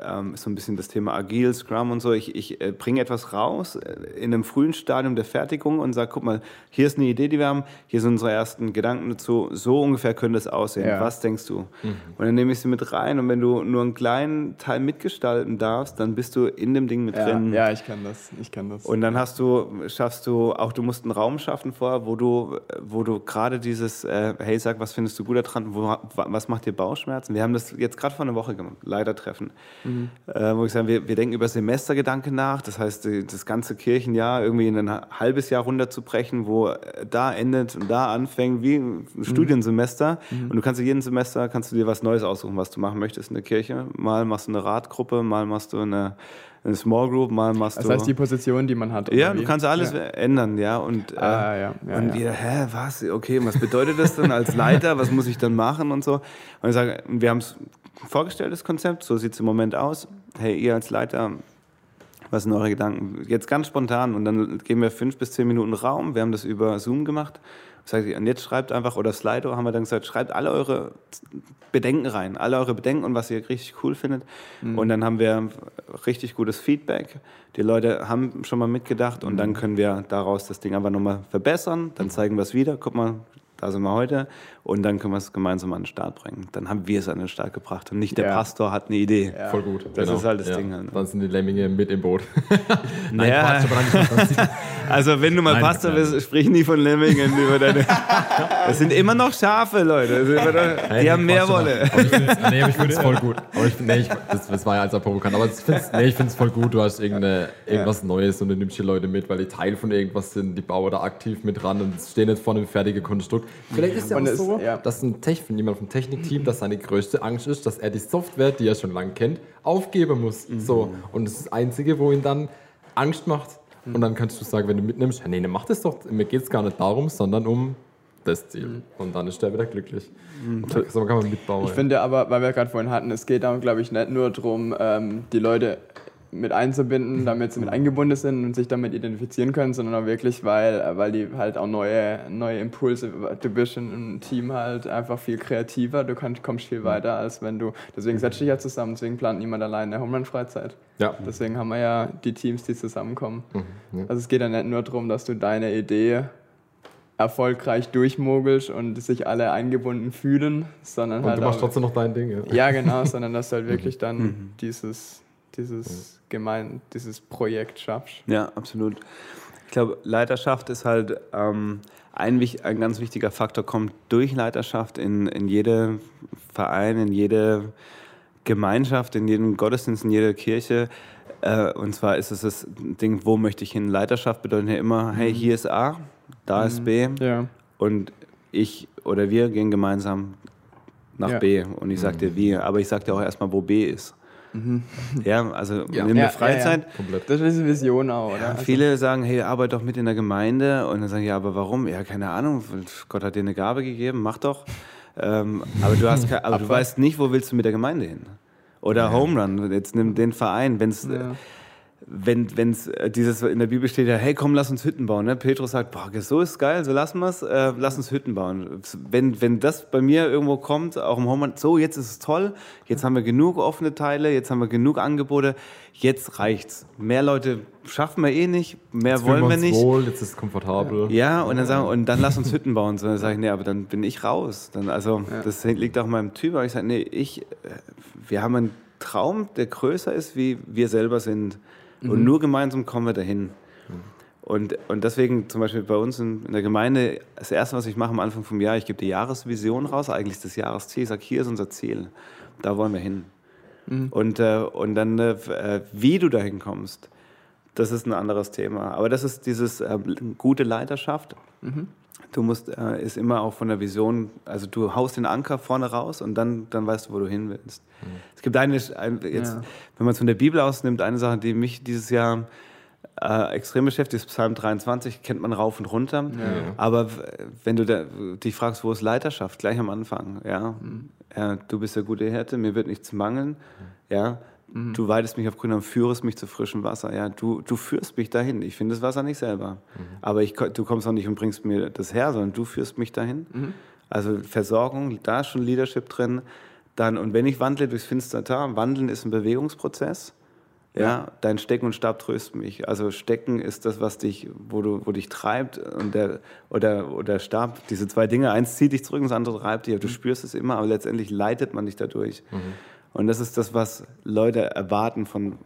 ähm, so ein bisschen das Thema Agil, Scrum und so. Ich, ich äh, bringe etwas raus äh, in einem frühen Stadium der Fertigung und sage, guck mal, hier ist eine Idee, die wir haben, hier sind unsere ersten Gedanken dazu, so ungefähr könnte es aussehen. Ja. Was denkst du? Mhm. Und dann nehme ich sie mit rein und wenn du nur einen kleinen Teil mitgestalten darfst, dann bist du in dem Ding mit ja, drin. Ja, ich kann das, ich kann das. Und dann hast du, schaffst du, auch du musst einen Raum schaffen vorher, wo du, wo du gerade dieses, äh, hey, sag, was findest du gut daran, wo, was macht dir Bauchschmerzen? Wir haben das jetzt gerade vor einer Woche gemacht, leider treffen. Mhm. Äh, wo ich sage, wir, wir denken über Semestergedanke nach. Das heißt, das ganze Kirchenjahr irgendwie in ein halbes Jahr runterzubrechen, wo da endet und da anfängt, wie ein mhm. Studiensemester. Mhm. Und du kannst jeden Semester kannst du dir was Neues aussuchen, was du machen möchtest in der Kirche. Mal machst du eine Radgruppe, mal machst du eine eine Small Group, mal machst das du. Das heißt die Position, die man hat. Ja, du kannst alles ja. ändern, ja. Und, äh, ah, ja, ja, und wieder, hä, was? Okay, was bedeutet das denn als Leiter? was muss ich dann machen und so? Und ich sage, wir haben es vorgestellt, das Konzept, so sieht es im Moment aus. Hey, ihr als Leiter, was sind eure Gedanken? Jetzt ganz spontan und dann geben wir fünf bis zehn Minuten Raum. Wir haben das über Zoom gemacht. Und jetzt schreibt einfach, oder Slido haben wir dann gesagt, schreibt alle eure Bedenken rein, alle eure Bedenken und was ihr richtig cool findet. Mhm. Und dann haben wir richtig gutes Feedback. Die Leute haben schon mal mitgedacht und mhm. dann können wir daraus das Ding einfach nochmal verbessern. Dann zeigen wir es wieder. Guck mal, da sind wir heute und dann können wir es gemeinsam an den Start bringen. Dann haben wir es an den Start gebracht und nicht der ja. Pastor hat eine Idee. Ja. Voll gut. Das genau. ist halt das ja. Ding. Halt. Dann sind die Lemminge mit im Boot. Nein, ja. also wenn du mal nein, Pastor nein. bist, sprich nie von Lemmingen über deine. Es sind immer noch Schafe, Leute. Die hey, haben mehr Wolle. nee, ich finde es voll gut. Aber ich, nee, ich, das, das, war ja als provokant. Aber ich finde es nee, voll gut. Du hast irgendwas Neues und du nimmst die Leute mit, weil die Teil von irgendwas sind. Die bauen da aktiv mit dran und stehen jetzt vor einem fertigen Konstrukt. Vielleicht ist ja auch so, ja. dass ein Tech, jemand vom Technikteam, dass seine größte Angst ist, dass er die Software, die er schon lange kennt, aufgeben muss. Mhm. So. Und das ist das Einzige, wo ihn dann Angst macht. Mhm. Und dann kannst du sagen, wenn du mitnimmst, nee, mach das doch, mir geht es gar nicht darum, sondern um das Ziel. Mhm. Und dann ist der wieder glücklich. Mhm. So kann man mitbauen. Ich finde aber, weil wir gerade vorhin hatten, es geht darum, glaube ich, nicht nur darum, ähm, die Leute mit einzubinden, damit sie mit eingebunden sind und sich damit identifizieren können, sondern auch wirklich, weil, weil die halt auch neue, neue Impulse, du bist in einem Team halt einfach viel kreativer, du kannst, kommst viel weiter, als wenn du, deswegen setzt dich ja zusammen, deswegen plant niemand allein eine Homerun-Freizeit. Ja. Deswegen haben wir ja die Teams, die zusammenkommen. Mhm. Also es geht ja nicht nur darum, dass du deine Idee erfolgreich durchmogelst und sich alle eingebunden fühlen, sondern und halt. Du machst auch, trotzdem noch dein Ding, ja. Ja, genau, sondern dass du halt wirklich dann mhm. dieses, dieses gemein dieses Projekt schaffst. Ja, absolut. Ich glaube, Leiterschaft ist halt ähm, ein, ein ganz wichtiger Faktor, kommt durch Leiterschaft in, in jede Verein, in jede Gemeinschaft, in jeden Gottesdienst, in jede Kirche. Äh, und zwar ist es das Ding, wo möchte ich hin? Leiterschaft bedeutet ja immer, hey, mhm. hier ist A, da ist B. Mhm. Ja. Und ich oder wir gehen gemeinsam nach ja. B. Und ich sage dir wie, aber ich sage dir auch erstmal, wo B ist. Mhm. Ja, also ja. in der Freizeit. Ja, das ist eine Vision auch, oder? Also viele sagen, hey, arbeite doch mit in der Gemeinde. Und dann sagen, ja, aber warum? Ja, keine Ahnung. Gott hat dir eine Gabe gegeben, mach doch. Ähm, aber du, hast, aber du weißt nicht, wo willst du mit der Gemeinde hin? Oder Home Run, jetzt nimm den Verein. Wenn es wenn es äh, dieses in der Bibel steht ja, hey komm, lass uns Hütten bauen. Ne? Petrus sagt, boah, so ist geil, so lassen wir es, äh, lass uns Hütten bauen. Wenn, wenn das bei mir irgendwo kommt, auch im Homeland, so jetzt ist es toll, jetzt haben wir genug offene Teile, jetzt haben wir genug Angebote, jetzt reicht's. Mehr Leute schaffen wir eh nicht, mehr jetzt wollen wir, wir nicht. Wohl, jetzt ist es komfortabel. Ja, und dann sagen und dann lass uns Hütten bauen. So, dann sage ich, nee, aber dann bin ich raus. Dann, also ja. das liegt auch in meinem Typ. Aber ich sage, nee, ich, äh, wir haben einen Traum, der größer ist, wie wir selber sind. Mhm. Und nur gemeinsam kommen wir dahin. Und, und deswegen zum Beispiel bei uns in, in, der Gemeinde, das Erste, was ich mache am Anfang vom Jahr, ich gebe die Jahresvision raus, eigentlich das Jahresziel. Ich sage, hier ist unser Ziel, da wollen wir hin. Mhm. Und, äh, und dann, äh, wie du dahin kommst, das ist ein anderes Thema. Aber das ist dieses äh, gute Leiterschaft. Mhm. Du musst, äh, ist immer auch von der Vision, also du haust den Anker vorne raus und dann, dann weißt du, wo du hin willst. Mhm. Es gibt eine, ein, jetzt, ja. wenn man es von der Bibel ausnimmt, eine Sache, die mich dieses Jahr äh, extrem beschäftigt ist, Psalm 23, kennt man rauf und runter. Ja. Aber wenn du da, dich fragst, wo ist Leiterschaft, gleich am Anfang, ja, mhm. ja du bist der gute Härte, mir wird nichts mangeln, ja, Mhm. Du weidest mich auf Grün und führst mich zu frischem Wasser. Ja, du, du führst mich dahin. Ich finde das Wasser nicht selber. Mhm. Aber ich, du kommst auch nicht und bringst mir das her, sondern du führst mich dahin. Mhm. Also Versorgung, da ist schon Leadership drin. Dann, und wenn ich wandle durchs finstere Tal, Wandeln ist ein Bewegungsprozess. Ja, ja, dein Stecken und Stab tröst mich. Also Stecken ist das, was dich, wo du, wo dich treibt und der oder oder Stab. Diese zwei Dinge, eins zieht dich zurück, und das andere treibt dich. Du mhm. spürst es immer, aber letztendlich leitet man dich dadurch. Mhm. Und das ist das, was Leute erwarten von,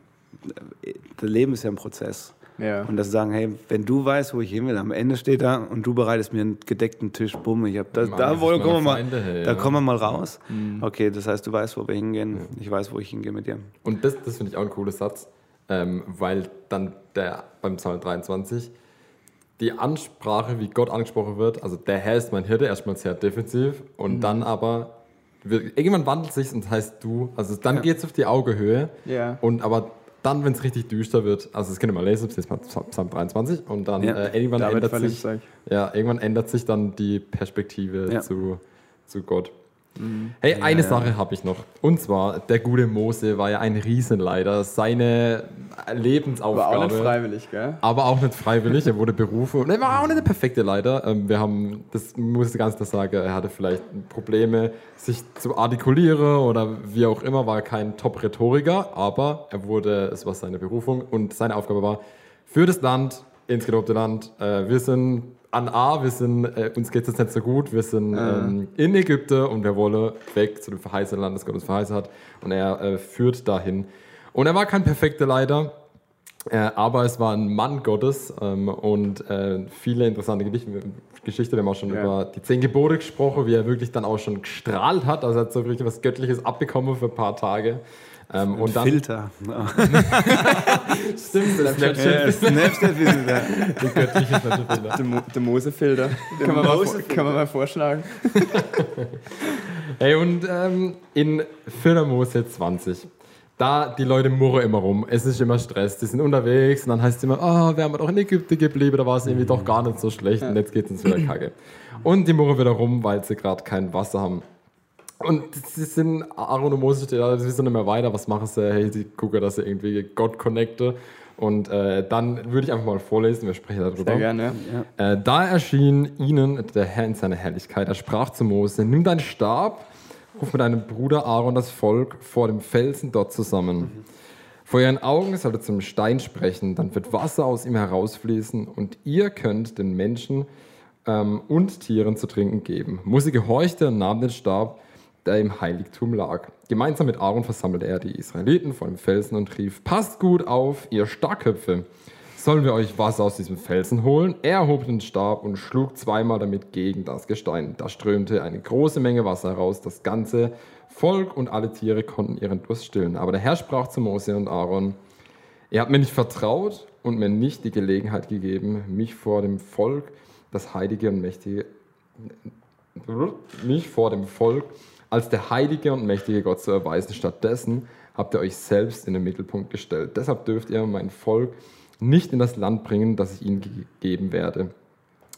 das Leben ist ja ein Prozess. Ja. Und dass sie sagen, hey, wenn du weißt, wo ich hin will, am Ende steht da und du bereitest mir einen gedeckten Tisch, bumm, ich hab das, Mann, da, wo, kommen wir mal, hey, da ja. kommen wir mal raus. Mhm. Okay, das heißt, du weißt, wo wir hingehen, ja. ich weiß, wo ich hingehe mit dir. Und das, das finde ich auch ein cooler Satz, ähm, weil dann der beim Psalm 23 die Ansprache, wie Gott angesprochen wird, also der Herr ist mein Hirte, erstmal sehr defensiv und mhm. dann aber irgendwann wandelt sich und heißt du. Also dann ja. geht es auf die Augehöhe. Ja. Und aber dann, wenn es richtig düster wird, also das wir mal lesen, das ist Psalm 23 und dann ja. äh, irgendwann ändert sich, ja, irgendwann ändert sich dann die Perspektive ja. zu, zu Gott. Mhm. Hey, eine ja, Sache habe ich noch. Und zwar, der gute Mose war ja ein Riesenleiter. Seine Lebensaufgabe. War auch nicht freiwillig, gell? Aber auch nicht freiwillig. Er wurde berufen. Und er war auch nicht der perfekte Leiter. Ähm, wir haben, das muss ich ganz klar sagen, er hatte vielleicht Probleme, sich zu artikulieren oder wie auch immer, war kein Top-Rhetoriker. Aber er wurde, es war seine Berufung und seine Aufgabe war, für das Land, ins gelobte Land, äh, wir sind an A, wir sind, äh, uns geht es jetzt nicht so gut, wir sind ähm, in Ägypten und wir wollen weg zu dem verheißenen Land, das Gott uns verheißen hat. Und er äh, führt dahin. Und er war kein perfekter Leiter, äh, aber es war ein Mann Gottes ähm, und äh, viele interessante Geschichten. Geschichte. Wir haben auch schon ja. über die zehn Gebote gesprochen, wie er wirklich dann auch schon gestrahlt hat. Also er hat so richtig was Göttliches abbekommen für ein paar Tage. Ähm, und dann, Filter. Stimmt, Snapchat. Ja, Snapchat-Filter. Die göttliche Snapchat-Filter. Der, Mo der Mose-Filter. Kann, man Mose kann man mal vorschlagen. hey, und ähm, in 4. Mose 20 da die Leute murren immer rum. Es ist immer Stress. Die sind unterwegs und dann heißt es immer, oh, wären wir doch in Ägypten geblieben, da war es irgendwie doch gar nicht so schlecht und jetzt geht es uns wieder kacke. Und die murren wieder rum, weil sie gerade kein Wasser haben. Und sie sind, Aaron und Moses steht da, sie wissen nicht mehr weiter, was machen sie? Hey, sie gucken, dass sie irgendwie Gott connecten. Und äh, dann würde ich einfach mal vorlesen, wir sprechen darüber. Sehr gerne, ja. Äh, da erschien ihnen der Herr in seiner Herrlichkeit. Er sprach zu Mose: Nimm deinen Stab, ruf mit deinem Bruder Aaron das Volk vor dem Felsen dort zusammen. Mhm. Vor ihren Augen soll er zum Stein sprechen, dann wird Wasser aus ihm herausfließen und ihr könnt den Menschen ähm, und Tieren zu trinken geben. Mose gehorchte und nahm den Stab der im Heiligtum lag. Gemeinsam mit Aaron versammelte er die Israeliten vor dem Felsen und rief, passt gut auf, ihr Starkköpfe. Sollen wir euch Wasser aus diesem Felsen holen? Er hob den Stab und schlug zweimal damit gegen das Gestein. Da strömte eine große Menge Wasser heraus. Das ganze Volk und alle Tiere konnten ihren Durst stillen. Aber der Herr sprach zu Mose und Aaron, ihr habt mir nicht vertraut und mir nicht die Gelegenheit gegeben, mich vor dem Volk, das heilige und mächtige, mich vor dem Volk, als der heilige und mächtige Gott zu erweisen. Stattdessen habt ihr euch selbst in den Mittelpunkt gestellt. Deshalb dürft ihr mein Volk nicht in das Land bringen, das ich ihnen geben werde.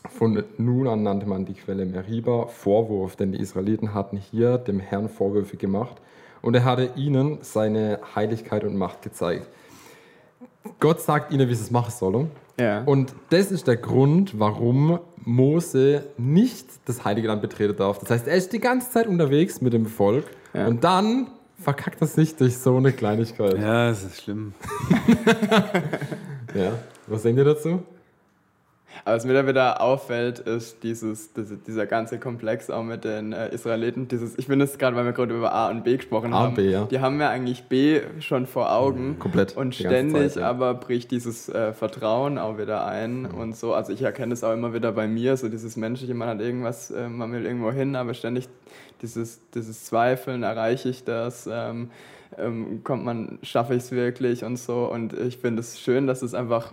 Von nun an nannte man die Quelle Meriba Vorwurf, denn die Israeliten hatten hier dem Herrn Vorwürfe gemacht und er hatte ihnen seine Heiligkeit und Macht gezeigt. Gott sagt ihnen, wie sie es machen sollen. Ja. Und das ist der Grund, warum Mose nicht das Heilige Land betreten darf. Das heißt, er ist die ganze Zeit unterwegs mit dem Volk ja. und dann verkackt er sich durch so eine Kleinigkeit. Ja, das ist schlimm. ja, was denkt ihr dazu? Aber was mir da wieder auffällt, ist dieses, diese, dieser ganze Komplex auch mit den äh, Israeliten. Dieses, ich finde es gerade, weil wir gerade über A und B gesprochen A haben. B, ja. Die haben ja eigentlich B schon vor Augen. Mhm, komplett. Und ständig Zeit, ja. aber bricht dieses äh, Vertrauen auch wieder ein mhm. und so. Also ich erkenne es auch immer wieder bei mir, so dieses menschliche, man hat irgendwas, äh, man will irgendwo hin, aber ständig dieses, dieses Zweifeln, erreiche ich das? Ähm, ähm, kommt man, schaffe ich es wirklich und so. Und ich finde es schön, dass es einfach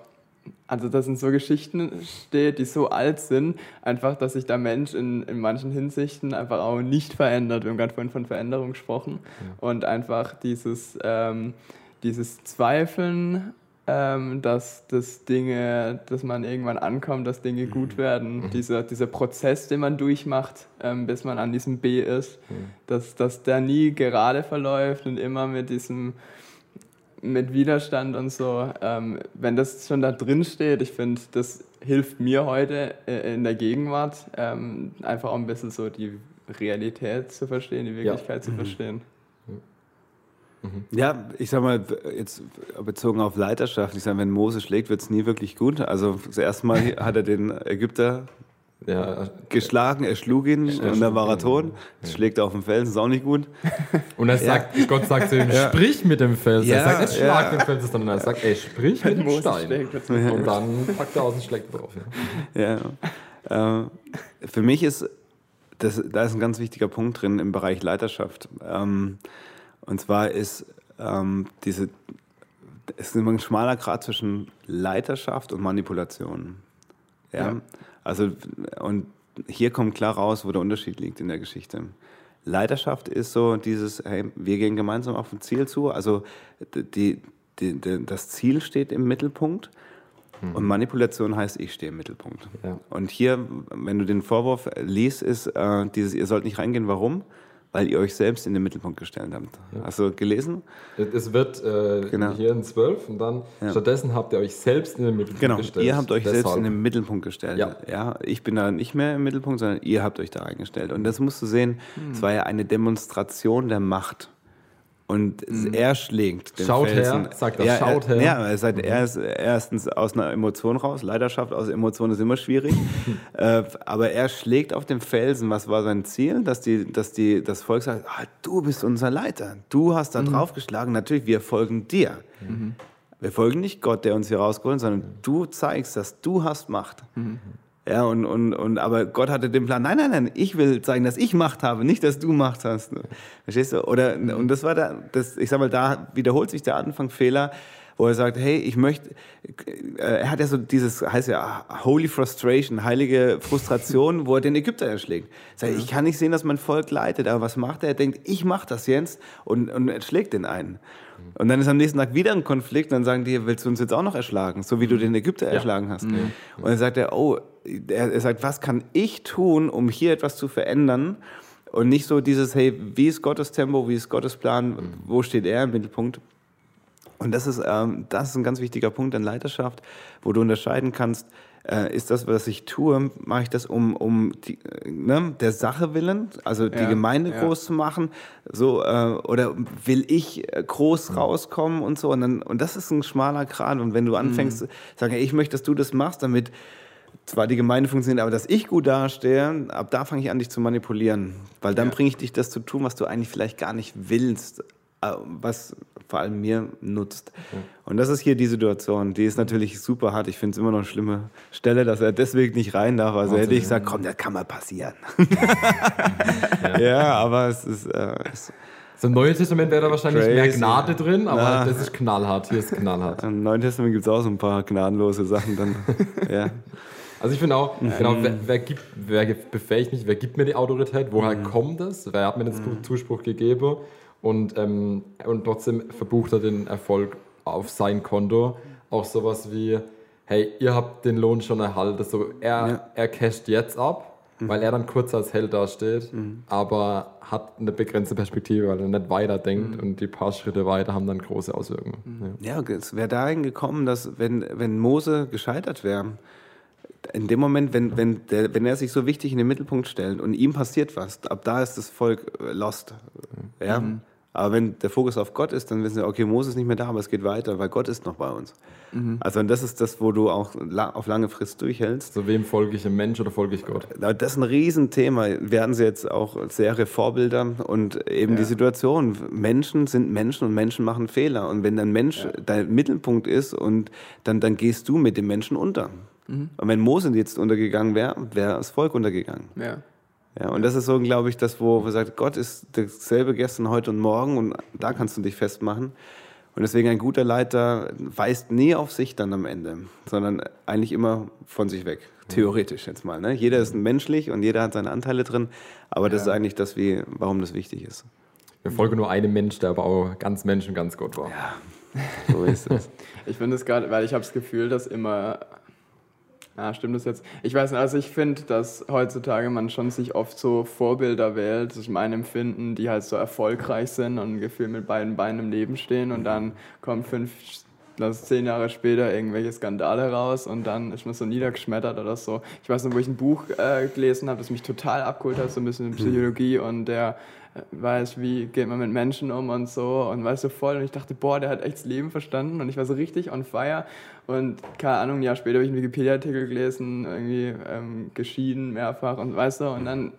also dass in so Geschichten steht, die so alt sind, einfach, dass sich der Mensch in, in manchen Hinsichten einfach auch nicht verändert. Wir haben gerade vorhin von Veränderung gesprochen. Ja. Und einfach dieses, ähm, dieses Zweifeln, ähm, dass, dass Dinge, dass man irgendwann ankommt, dass Dinge gut mhm. werden. Mhm. Dieser, dieser Prozess, den man durchmacht, ähm, bis man an diesem B ist, mhm. dass, dass der nie gerade verläuft und immer mit diesem mit Widerstand und so, ähm, wenn das schon da drin steht, ich finde, das hilft mir heute äh, in der Gegenwart, ähm, einfach auch ein bisschen so die Realität zu verstehen, die Wirklichkeit ja. zu mhm. verstehen. Mhm. Ja, ich sag mal, jetzt bezogen auf Leiterschaft, ich sag, wenn Mose schlägt, wird es nie wirklich gut. Also das erste Mal hat er den Ägypter ja, geschlagen, er schlug ihn er und dann war er tot. Ja. Schlägt er auf dem Felsen, ist auch nicht gut. Und er sagt, ja. Gott sagt zu ihm, sprich mit dem Felsen. er sagt nicht, schlag den Felsen, sondern er sagt, ey, sprich mit dem Stein. Und dann packt er aus und schlägt drauf. Ja. Äh, für mich ist, das, da ist ein ganz wichtiger Punkt drin im Bereich Leiterschaft. Ähm, und zwar ist ähm, diese, es ist immer ein schmaler Grad zwischen Leiterschaft und Manipulation. Ja? Also, und hier kommt klar raus, wo der Unterschied liegt in der Geschichte. Leiterschaft ist so dieses, hey, wir gehen gemeinsam auf ein Ziel zu. Also die, die, die, das Ziel steht im Mittelpunkt mhm. und Manipulation heißt, ich stehe im Mittelpunkt. Ja. Und hier, wenn du den Vorwurf liest, ist äh, dieses, ihr sollt nicht reingehen, warum? Weil ihr euch selbst in den Mittelpunkt gestellt habt. Ja. Hast du gelesen? Es wird äh, genau. hier in 12 und dann ja. stattdessen habt ihr euch selbst in den Mittelpunkt genau. gestellt. Genau, ihr habt euch Deshalb. selbst in den Mittelpunkt gestellt. Ja. ja. Ich bin da nicht mehr im Mittelpunkt, sondern ihr habt euch da eingestellt. Und das musst du sehen, es hm. war ja eine Demonstration der Macht. Und mhm. er schlägt den Schaut Felsen. her, sagt er, ja, schaut her. Ja, er, sagt, er ist erstens aus einer Emotion raus. Leidenschaft aus Emotionen ist immer schwierig. äh, aber er schlägt auf den Felsen. Was war sein Ziel? Dass, die, dass die, das Volk sagt, ah, du bist unser Leiter. Du hast da mhm. draufgeschlagen. Natürlich, wir folgen dir. Mhm. Wir folgen nicht Gott, der uns hier rausgeholt, sondern du zeigst, dass du hast Macht. Ja, und, und, und, aber Gott hatte den Plan, nein, nein, nein, ich will zeigen, dass ich Macht habe, nicht, dass du Macht hast. Verstehst du? Oder, und das war da, das, ich sag mal, da wiederholt sich der Anfangsfehler, wo er sagt, hey, ich möchte, äh, er hat ja so dieses, heißt ja Holy Frustration, heilige Frustration, wo er den Ägypter erschlägt. Sagt, ich kann nicht sehen, dass mein Volk leidet, aber was macht er? Er denkt, ich mach das jetzt und, und erschlägt den einen. Und dann ist am nächsten Tag wieder ein Konflikt, und dann sagen die, willst du uns jetzt auch noch erschlagen, so wie du den Ägypter ja. erschlagen hast. Mhm. Und dann sagt er, oh, er, er sagt, was kann ich tun, um hier etwas zu verändern? Und nicht so dieses, hey, wie ist Gottes Tempo, wie ist Gottes Plan, mhm. wo steht er im Mittelpunkt? Und das ist, ähm, das ist ein ganz wichtiger Punkt in Leiterschaft, wo du unterscheiden kannst, äh, ist das, was ich tue, mache ich das um, um die, ne, der Sache willen, also die ja, Gemeinde ja. groß zu machen, so, äh, oder will ich äh, groß mhm. rauskommen und so. Und, dann, und das ist ein schmaler Grad. Und wenn du anfängst, mhm. sagen, ich möchte, dass du das machst, damit zwar die Gemeinde funktioniert, aber dass ich gut dastehe, ab da fange ich an, dich zu manipulieren. Weil dann ja. bringe ich dich das zu tun, was du eigentlich vielleicht gar nicht willst, äh, was vor allem mir nutzt. Okay. Und das ist hier die Situation. Die ist natürlich super hart. Ich finde es immer noch eine schlimme Stelle, dass er deswegen nicht rein darf. Also hätte ich gesagt, komm, das kann mal passieren. ja. ja. aber es ist. Äh, es so Im Neuen Testament wäre da wahrscheinlich crazy. mehr Gnade drin, aber Na. das ist knallhart. Hier ist knallhart. Im Neuen Testament gibt es auch so ein paar gnadenlose Sachen. Dann, ja. Also ich finde auch, mhm. genau, wer, wer, gibt, wer befähigt mich, wer gibt mir die Autorität, woher mhm. kommt das, wer hat mir den mhm. Zuspruch gegeben und, ähm, und trotzdem verbucht er den Erfolg auf sein Konto. Auch sowas wie, hey, ihr habt den Lohn schon erhalten. So, er, ja. er casht jetzt ab, mhm. weil er dann kurz als Held dasteht, mhm. aber hat eine begrenzte Perspektive, weil er nicht weiterdenkt mhm. und die paar Schritte weiter haben dann große Auswirkungen. Mhm. Ja, ja es wäre dahin gekommen, dass wenn, wenn Mose gescheitert wäre, in dem Moment, wenn, wenn, der, wenn er sich so wichtig in den Mittelpunkt stellt und ihm passiert was, ab da ist das Volk äh, lost. Ja? Mhm. Aber wenn der Fokus auf Gott ist, dann wissen sie, okay, Mose ist nicht mehr da, aber es geht weiter, weil Gott ist noch bei uns. Mhm. Also und das ist das, wo du auch auf lange Frist durchhältst. So wem folge ich, im Mensch oder folge ich Gott? Das ist ein Riesenthema. Werden sie jetzt auch sehr Vorbilder und eben ja. die Situation, Menschen sind Menschen und Menschen machen Fehler. Und wenn dein Mensch ja. dein Mittelpunkt ist und dann, dann gehst du mit dem Menschen unter. Mhm. Und wenn Mose jetzt untergegangen wäre, wäre das Volk untergegangen. Ja. Ja, und das ist so, glaube ich, das, wo man sagt, Gott ist dasselbe gestern, heute und morgen und da kannst du dich festmachen. Und deswegen ein guter Leiter weist nie auf sich dann am Ende, sondern eigentlich immer von sich weg. Theoretisch jetzt mal. Ne? Jeder ist menschlich und jeder hat seine Anteile drin, aber das ist eigentlich das, wie, warum das wichtig ist. Wir folgen nur einem Mensch, der aber auch ganz Mensch und ganz Gott war. Ja, so ist es. Ich finde es gerade, weil ich habe das Gefühl, dass immer. Ah, stimmt das jetzt? Ich weiß nicht, also ich finde, dass heutzutage man schon sich oft so Vorbilder wählt, das ist mein Empfinden, die halt so erfolgreich sind und ein Gefühl mit beiden Beinen im Leben stehen und dann kommen fünf, lass zehn Jahre später irgendwelche Skandale raus und dann ist man so niedergeschmettert oder so. Ich weiß noch, wo ich ein Buch äh, gelesen habe, das mich total abgeholt hat, so ein bisschen in Psychologie und der weiß, wie geht man mit Menschen um und so und weißt du so voll und ich dachte, boah, der hat echt das Leben verstanden und ich war so richtig on fire und keine Ahnung, ein Jahr später habe ich einen Wikipedia-Artikel gelesen, irgendwie ähm, geschieden mehrfach und weißt du, und dann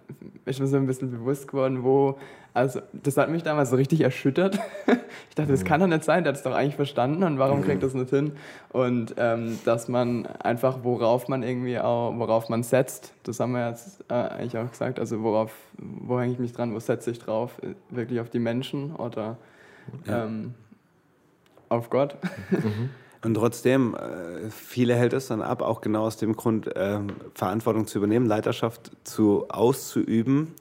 ist mir so ein bisschen bewusst geworden, wo also, das hat mich damals so richtig erschüttert. Ich dachte, das kann doch nicht sein, der hat es doch eigentlich verstanden und warum kriegt das nicht hin? Und ähm, dass man einfach, worauf man irgendwie auch, worauf man setzt, das haben wir jetzt äh, eigentlich auch gesagt, also worauf, wo hänge ich mich dran, wo setze ich drauf? Wirklich auf die Menschen oder ähm, auf Gott? Und trotzdem, äh, viele hält es dann ab, auch genau aus dem Grund, äh, Verantwortung zu übernehmen, Leiterschaft zu auszuüben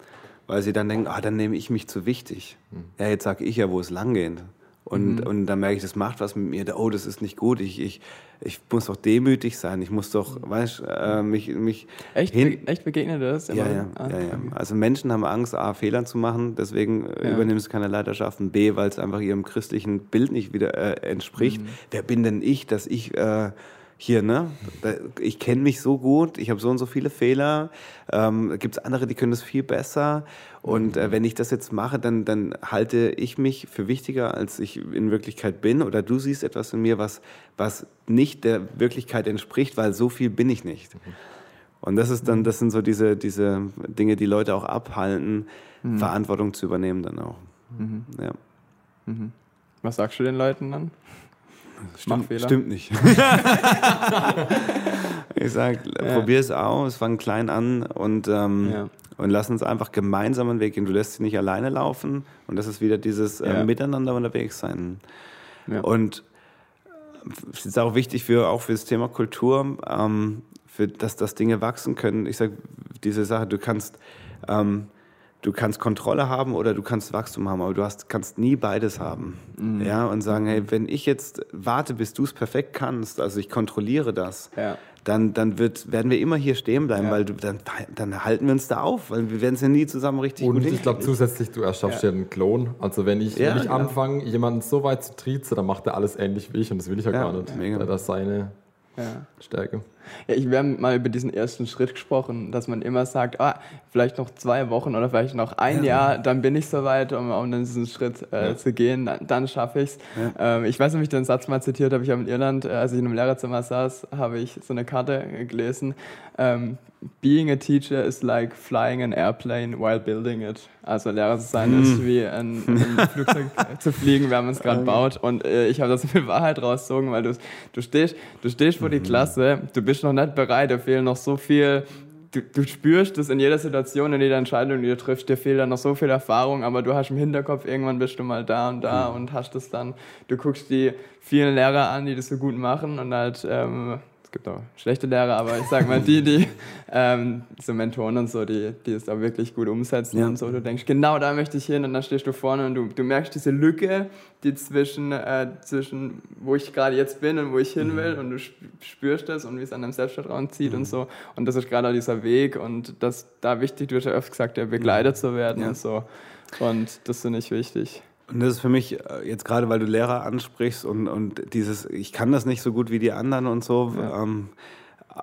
weil sie dann denken, ah, dann nehme ich mich zu wichtig. Mhm. Ja, jetzt sage ich ja, wo es lang geht. Und, mhm. und dann merke ich, das macht was mit mir. Oh, das ist nicht gut. Ich, ich, ich muss doch demütig sein. Ich muss doch, mhm. weißt äh, mich, mich. Echt, hin echt begegnet das? Ja, ja, ah, ja, ja. Also Menschen haben Angst, A, Fehler zu machen, deswegen äh, ja. übernehmen sie keine Leidenschaften. B, weil es einfach ihrem christlichen Bild nicht wieder äh, entspricht. Mhm. Wer bin denn ich, dass ich äh, hier, ne? Ich kenne mich so gut, ich habe so und so viele Fehler. Ähm, Gibt es andere, die können das viel besser. Und äh, wenn ich das jetzt mache, dann, dann halte ich mich für wichtiger, als ich in Wirklichkeit bin. Oder du siehst etwas in mir, was, was nicht der Wirklichkeit entspricht, weil so viel bin ich nicht. Und das ist dann, das sind so diese, diese Dinge, die Leute auch abhalten, mhm. Verantwortung zu übernehmen dann auch. Mhm. Ja. Mhm. Was sagst du den Leuten dann? Stimmt, stimmt nicht. ich sage, ja. probier es aus, fang klein an und, ähm, ja. und lass uns einfach gemeinsam einen Weg gehen. Du lässt sie nicht alleine laufen und das ist wieder dieses äh, ja. Miteinander unterwegs sein. Und es ist auch wichtig für auch für das Thema Kultur, ähm, für dass, dass Dinge wachsen können. Ich sage, diese Sache, du kannst ähm, du kannst Kontrolle haben oder du kannst Wachstum haben, aber du hast, kannst nie beides haben. Mhm. Ja, und sagen, hey, wenn ich jetzt warte, bis du es perfekt kannst, also ich kontrolliere das, ja. dann, dann wird, werden wir immer hier stehen bleiben, ja. weil du, dann, dann halten wir uns da auf, weil wir werden es ja nie zusammen richtig Und ich glaube zusätzlich, du erschaffst ja. einen Klon. Also wenn ich, wenn ich anfange, jemanden so weit zu triezen, dann macht er alles ähnlich wie ich und das will ich ja, gar nicht. Mega. Das ist seine Stärke. Ja, ich, wir haben mal über diesen ersten Schritt gesprochen, dass man immer sagt, ah, vielleicht noch zwei Wochen oder vielleicht noch ein ja. Jahr, dann bin ich soweit, um, um diesen Schritt äh, ja. zu gehen, dann, dann schaffe ich es. Ähm, ich weiß nicht, ob ich den Satz mal zitiert habe, ich habe in Irland, äh, als ich in einem Lehrerzimmer saß, habe ich so eine Karte gelesen, ähm, Being a teacher is like flying an airplane while building it. Also Lehrer zu sein mm. ist hm. wie ein, ein Flugzeug zu fliegen, wenn man es gerade baut. Und äh, ich habe da so viel Wahrheit rausgezogen, weil du, du stehst, du stehst vor die mhm. Klasse, du bist noch nicht bereit, da fehlen noch so viel Du, du, spürst es in jeder Situation, in jeder Entscheidung, die du triffst, dir fehlt dann noch so viel Erfahrung, aber du hast im Hinterkopf, irgendwann bist du mal da und da mhm. und hast es dann, du guckst die vielen Lehrer an, die das so gut machen und halt ähm, gibt auch schlechte Lehrer, aber ich sag mal, die, die ähm, so Mentoren und so, die, die es da wirklich gut umsetzen ja. und so, du denkst, genau da möchte ich hin und dann stehst du vorne und du, du merkst diese Lücke, die zwischen, äh, zwischen wo ich gerade jetzt bin und wo ich hin mhm. will mhm. und du spürst das und wie es an deinem Selbstvertrauen zieht mhm. und so und das ist gerade dieser Weg und das da wichtig, du hast ja öfter gesagt, der begleitet zu werden ja. und so und das finde ich wichtig. Und das ist für mich äh, jetzt gerade, weil du Lehrer ansprichst und, und dieses, ich kann das nicht so gut wie die anderen und so, ja. ähm,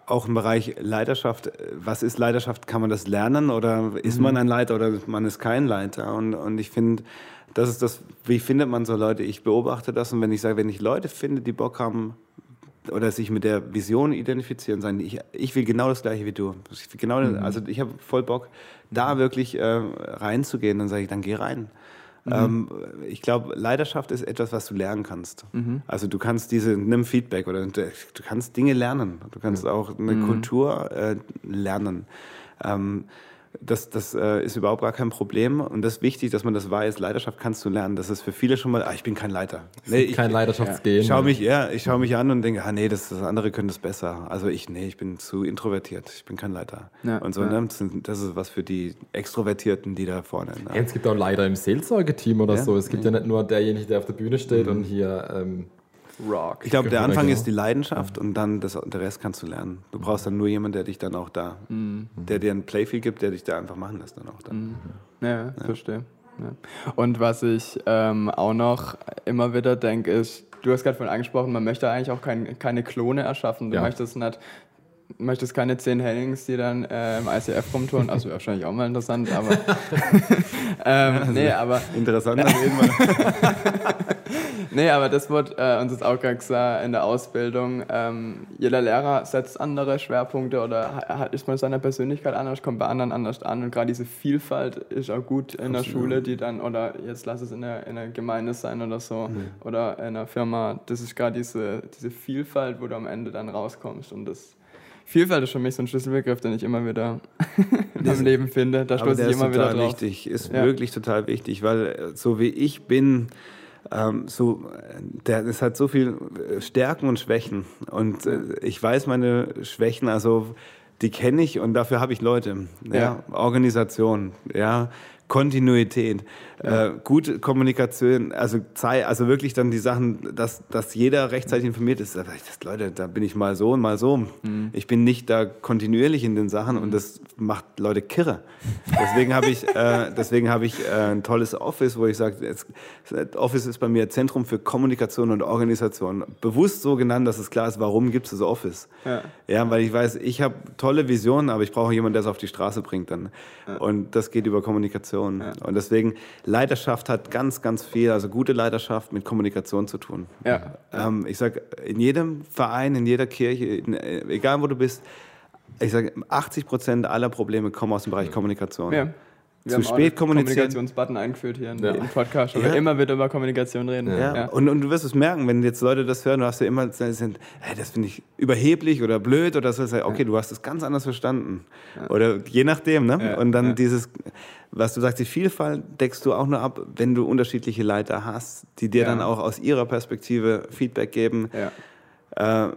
auch im Bereich Leiterschaft. Was ist Leiterschaft? Kann man das lernen oder ist mhm. man ein Leiter oder man ist kein Leiter? Und, und ich finde, das ist das, wie findet man so Leute? Ich beobachte das und wenn ich sage, wenn ich Leute finde, die Bock haben, oder sich mit der Vision identifizieren, sagen, ich, ich will genau das gleiche wie du. Ich genau, mhm. Also ich habe voll Bock, da wirklich äh, reinzugehen. Dann sage ich, dann geh rein. Mhm. Ähm, ich glaube, Leidenschaft ist etwas, was du lernen kannst. Mhm. Also du kannst diese, nimm Feedback oder du kannst Dinge lernen. Du kannst auch eine mhm. Kultur äh, lernen. Ähm, das, das äh, ist überhaupt gar kein Problem. Und das ist wichtig, dass man das weiß. Leiterschaft kannst du lernen. Das ist für viele schon mal, ah, ich bin kein Leiter. Nee, ich, Kein Leidenschaftsgehen. ich schaue mich, ja, ich schaue mich an und denke, ah nee, das, das andere können das besser. Also ich, nee, ich bin zu introvertiert. Ich bin kein Leiter. Ja, und so, ja. ne? das, ist was für die Extrovertierten, die da vorne. Ne? Ja, es gibt auch Leiter im Seelsorgeteam oder Ja. so. Es gibt ja nicht nur derjenige, der auf der Bühne steht und hier. Ähm, Rock. Ich glaube, der Genau. Anfang ist die Leidenschaft und dann das, der Rest kannst du lernen. Du brauchst dann nur jemanden, der dich dann auch da, der dir ein Playfield gibt, der dich da einfach machen lässt dann auch dann. Ja, verstehe. Ja. Und was ich ähm, auch noch immer wieder denke, ist, du hast gerade vorhin angesprochen, man möchte eigentlich auch kein, keine Klone erschaffen. Du Ja. möchtest nicht möchtest keine zehn Hennings, die dann äh, im ICF rumtouren. Also wahrscheinlich auch mal interessant, aber ähm, nee, aber Interessant auf jeden Fall. Nee, aber das wird äh, uns jetzt auch gerade gesagt in der Ausbildung. Ähm, jeder Lehrer setzt andere Schwerpunkte oder ha- hat, ist mal seiner Persönlichkeit anders, kommt bei anderen anders an. Und gerade diese Vielfalt ist auch gut in der Schule, die dann, oder jetzt lass es in der, in der Gemeinde sein oder so, oder in einer Firma. Das ist gerade diese, diese Vielfalt, wo du am Ende dann rauskommst. Und das Vielfalt ist für mich so ein Schlüsselbegriff, den ich immer wieder meinem Leben finde. Da stoße ich ist immer wieder total drauf. wichtig, ist Ja. wirklich total wichtig, weil äh, so wie ich bin, ähm, so, äh, der, es hat so viel äh, Stärken und Schwächen und äh, ich weiß meine Schwächen, also die kenne ich und dafür habe ich Leute, ja, Ja. Organisation, ja, Kontinuität, äh, gute Kommunikation, also Zeit, also wirklich dann die Sachen, dass, dass jeder rechtzeitig informiert ist. Da ich, das, Leute, da bin ich mal so und mal so. Ich bin nicht da kontinuierlich in den Sachen und das macht Leute kirre. Deswegen habe ich, äh, deswegen habe ich äh, ein tolles Office, wo ich sage, Office ist bei mir Zentrum für Kommunikation und Organisation. Bewusst so genannt, dass es klar ist, warum gibt es das Office. Ja. Ja, weil ich weiß, ich habe tolle Visionen, aber ich brauche jemanden, der es auf die Straße bringt dann. Und das geht über Kommunikation. Und deswegen, Leiterschaft hat ganz, ganz viel, also gute Leiterschaft mit Kommunikation zu tun. Ja. Ähm, ich sage, in jedem Verein, in jeder Kirche, in, äh, egal wo du bist, ich sage, 80 Prozent aller Probleme kommen aus dem Bereich Kommunikation. Ja. Wir Zu spät den kommunizieren. Kommunikationsbutton eingeführt hier Ja. im Podcast, Ja. immer wieder über Kommunikation reden. Ja. Und, und du wirst es merken, wenn jetzt Leute das hören, du hast ja immer, sind, hey, das finde ich überheblich oder blöd oder so. Okay, du hast es ganz anders verstanden. Oder je nachdem, ne? Ja, Und dann ja. dieses, was du sagst, die Vielfalt deckst du auch nur ab, wenn du unterschiedliche Leiter hast, die dir Ja. dann auch aus ihrer Perspektive Feedback geben. Ja. Äh,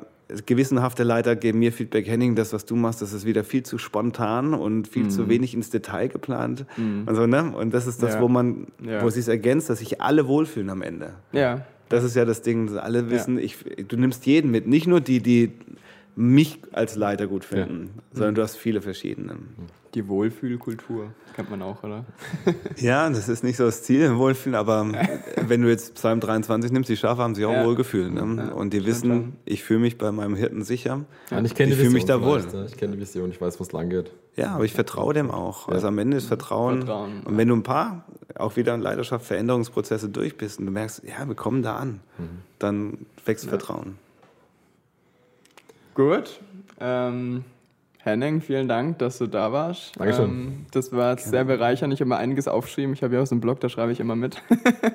gewissenhafte Leiter geben mir Feedback, Henning, das, was du machst, das ist wieder viel zu spontan und viel Mhm. zu wenig ins Detail geplant. Und, so, ne? und das ist das, Ja. wo man, Ja. wo es sich ergänzt, dass sich alle wohlfühlen am Ende. ja. Das ist ja das Ding, dass alle wissen, ich, du nimmst jeden mit, nicht nur die, die mich als Leiter gut finden, sondern du hast viele verschiedene. Die Wohlfühlkultur kennt man auch, oder? Ja, das ist nicht so das Ziel, Wohlfühlen, aber wenn du jetzt Psalm 23 nimmst, die Schafe haben sich auch Ja. wohlgefühlt. Ne? Und die wissen, schon. ich fühle mich bei meinem Hirten sicher. und ich kenne Ich die fühle Vision mich da wohl. ja. Ich kenne die Vision, ich weiß, wo es lang geht. Ja, aber ich vertraue dem auch. Also am Ende ist Vertrauen. Vertrauen, und wenn du ein paar, auch wieder in Leidenschaft, Veränderungsprozesse durch bist und du merkst, ja, wir kommen da an, dann wächst Vertrauen. Gut. Ähm, Henning, vielen Dank, dass du da warst. Dankeschön. Ähm, das war sehr bereichernd. Ich habe mir einiges aufgeschrieben. Ich habe ja aus dem Blog, da schreibe ich immer mit.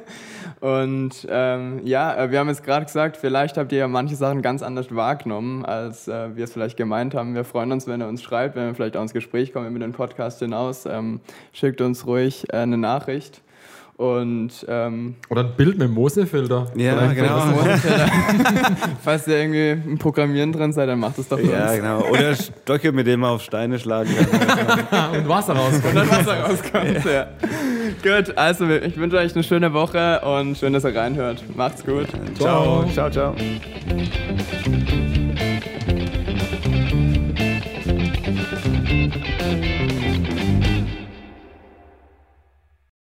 Und ähm, ja, äh, wir haben jetzt gerade gesagt, vielleicht habt ihr ja manche Sachen ganz anders wahrgenommen, als äh, wir es vielleicht gemeint haben. Wir freuen uns, wenn ihr uns schreibt, wenn wir vielleicht auch ins Gespräch kommen über den Podcast hinaus. Ähm, schickt uns ruhig äh, eine Nachricht. Und ähm, Oder ein Bild mit Mosefilter. Ja, Vielleicht genau. falls ihr irgendwie im Programmieren drin seid, dann macht es doch für Ja, uns. genau. Oder Stöcke, mit denen man auf Steine schlagen kann. Und Wasser rauskommt. Und dann Wasser rauskommt, ja. Gut, also ich wünsche euch eine schöne Woche und schön, dass ihr reinhört. Macht's gut. Ciao, ciao, ciao.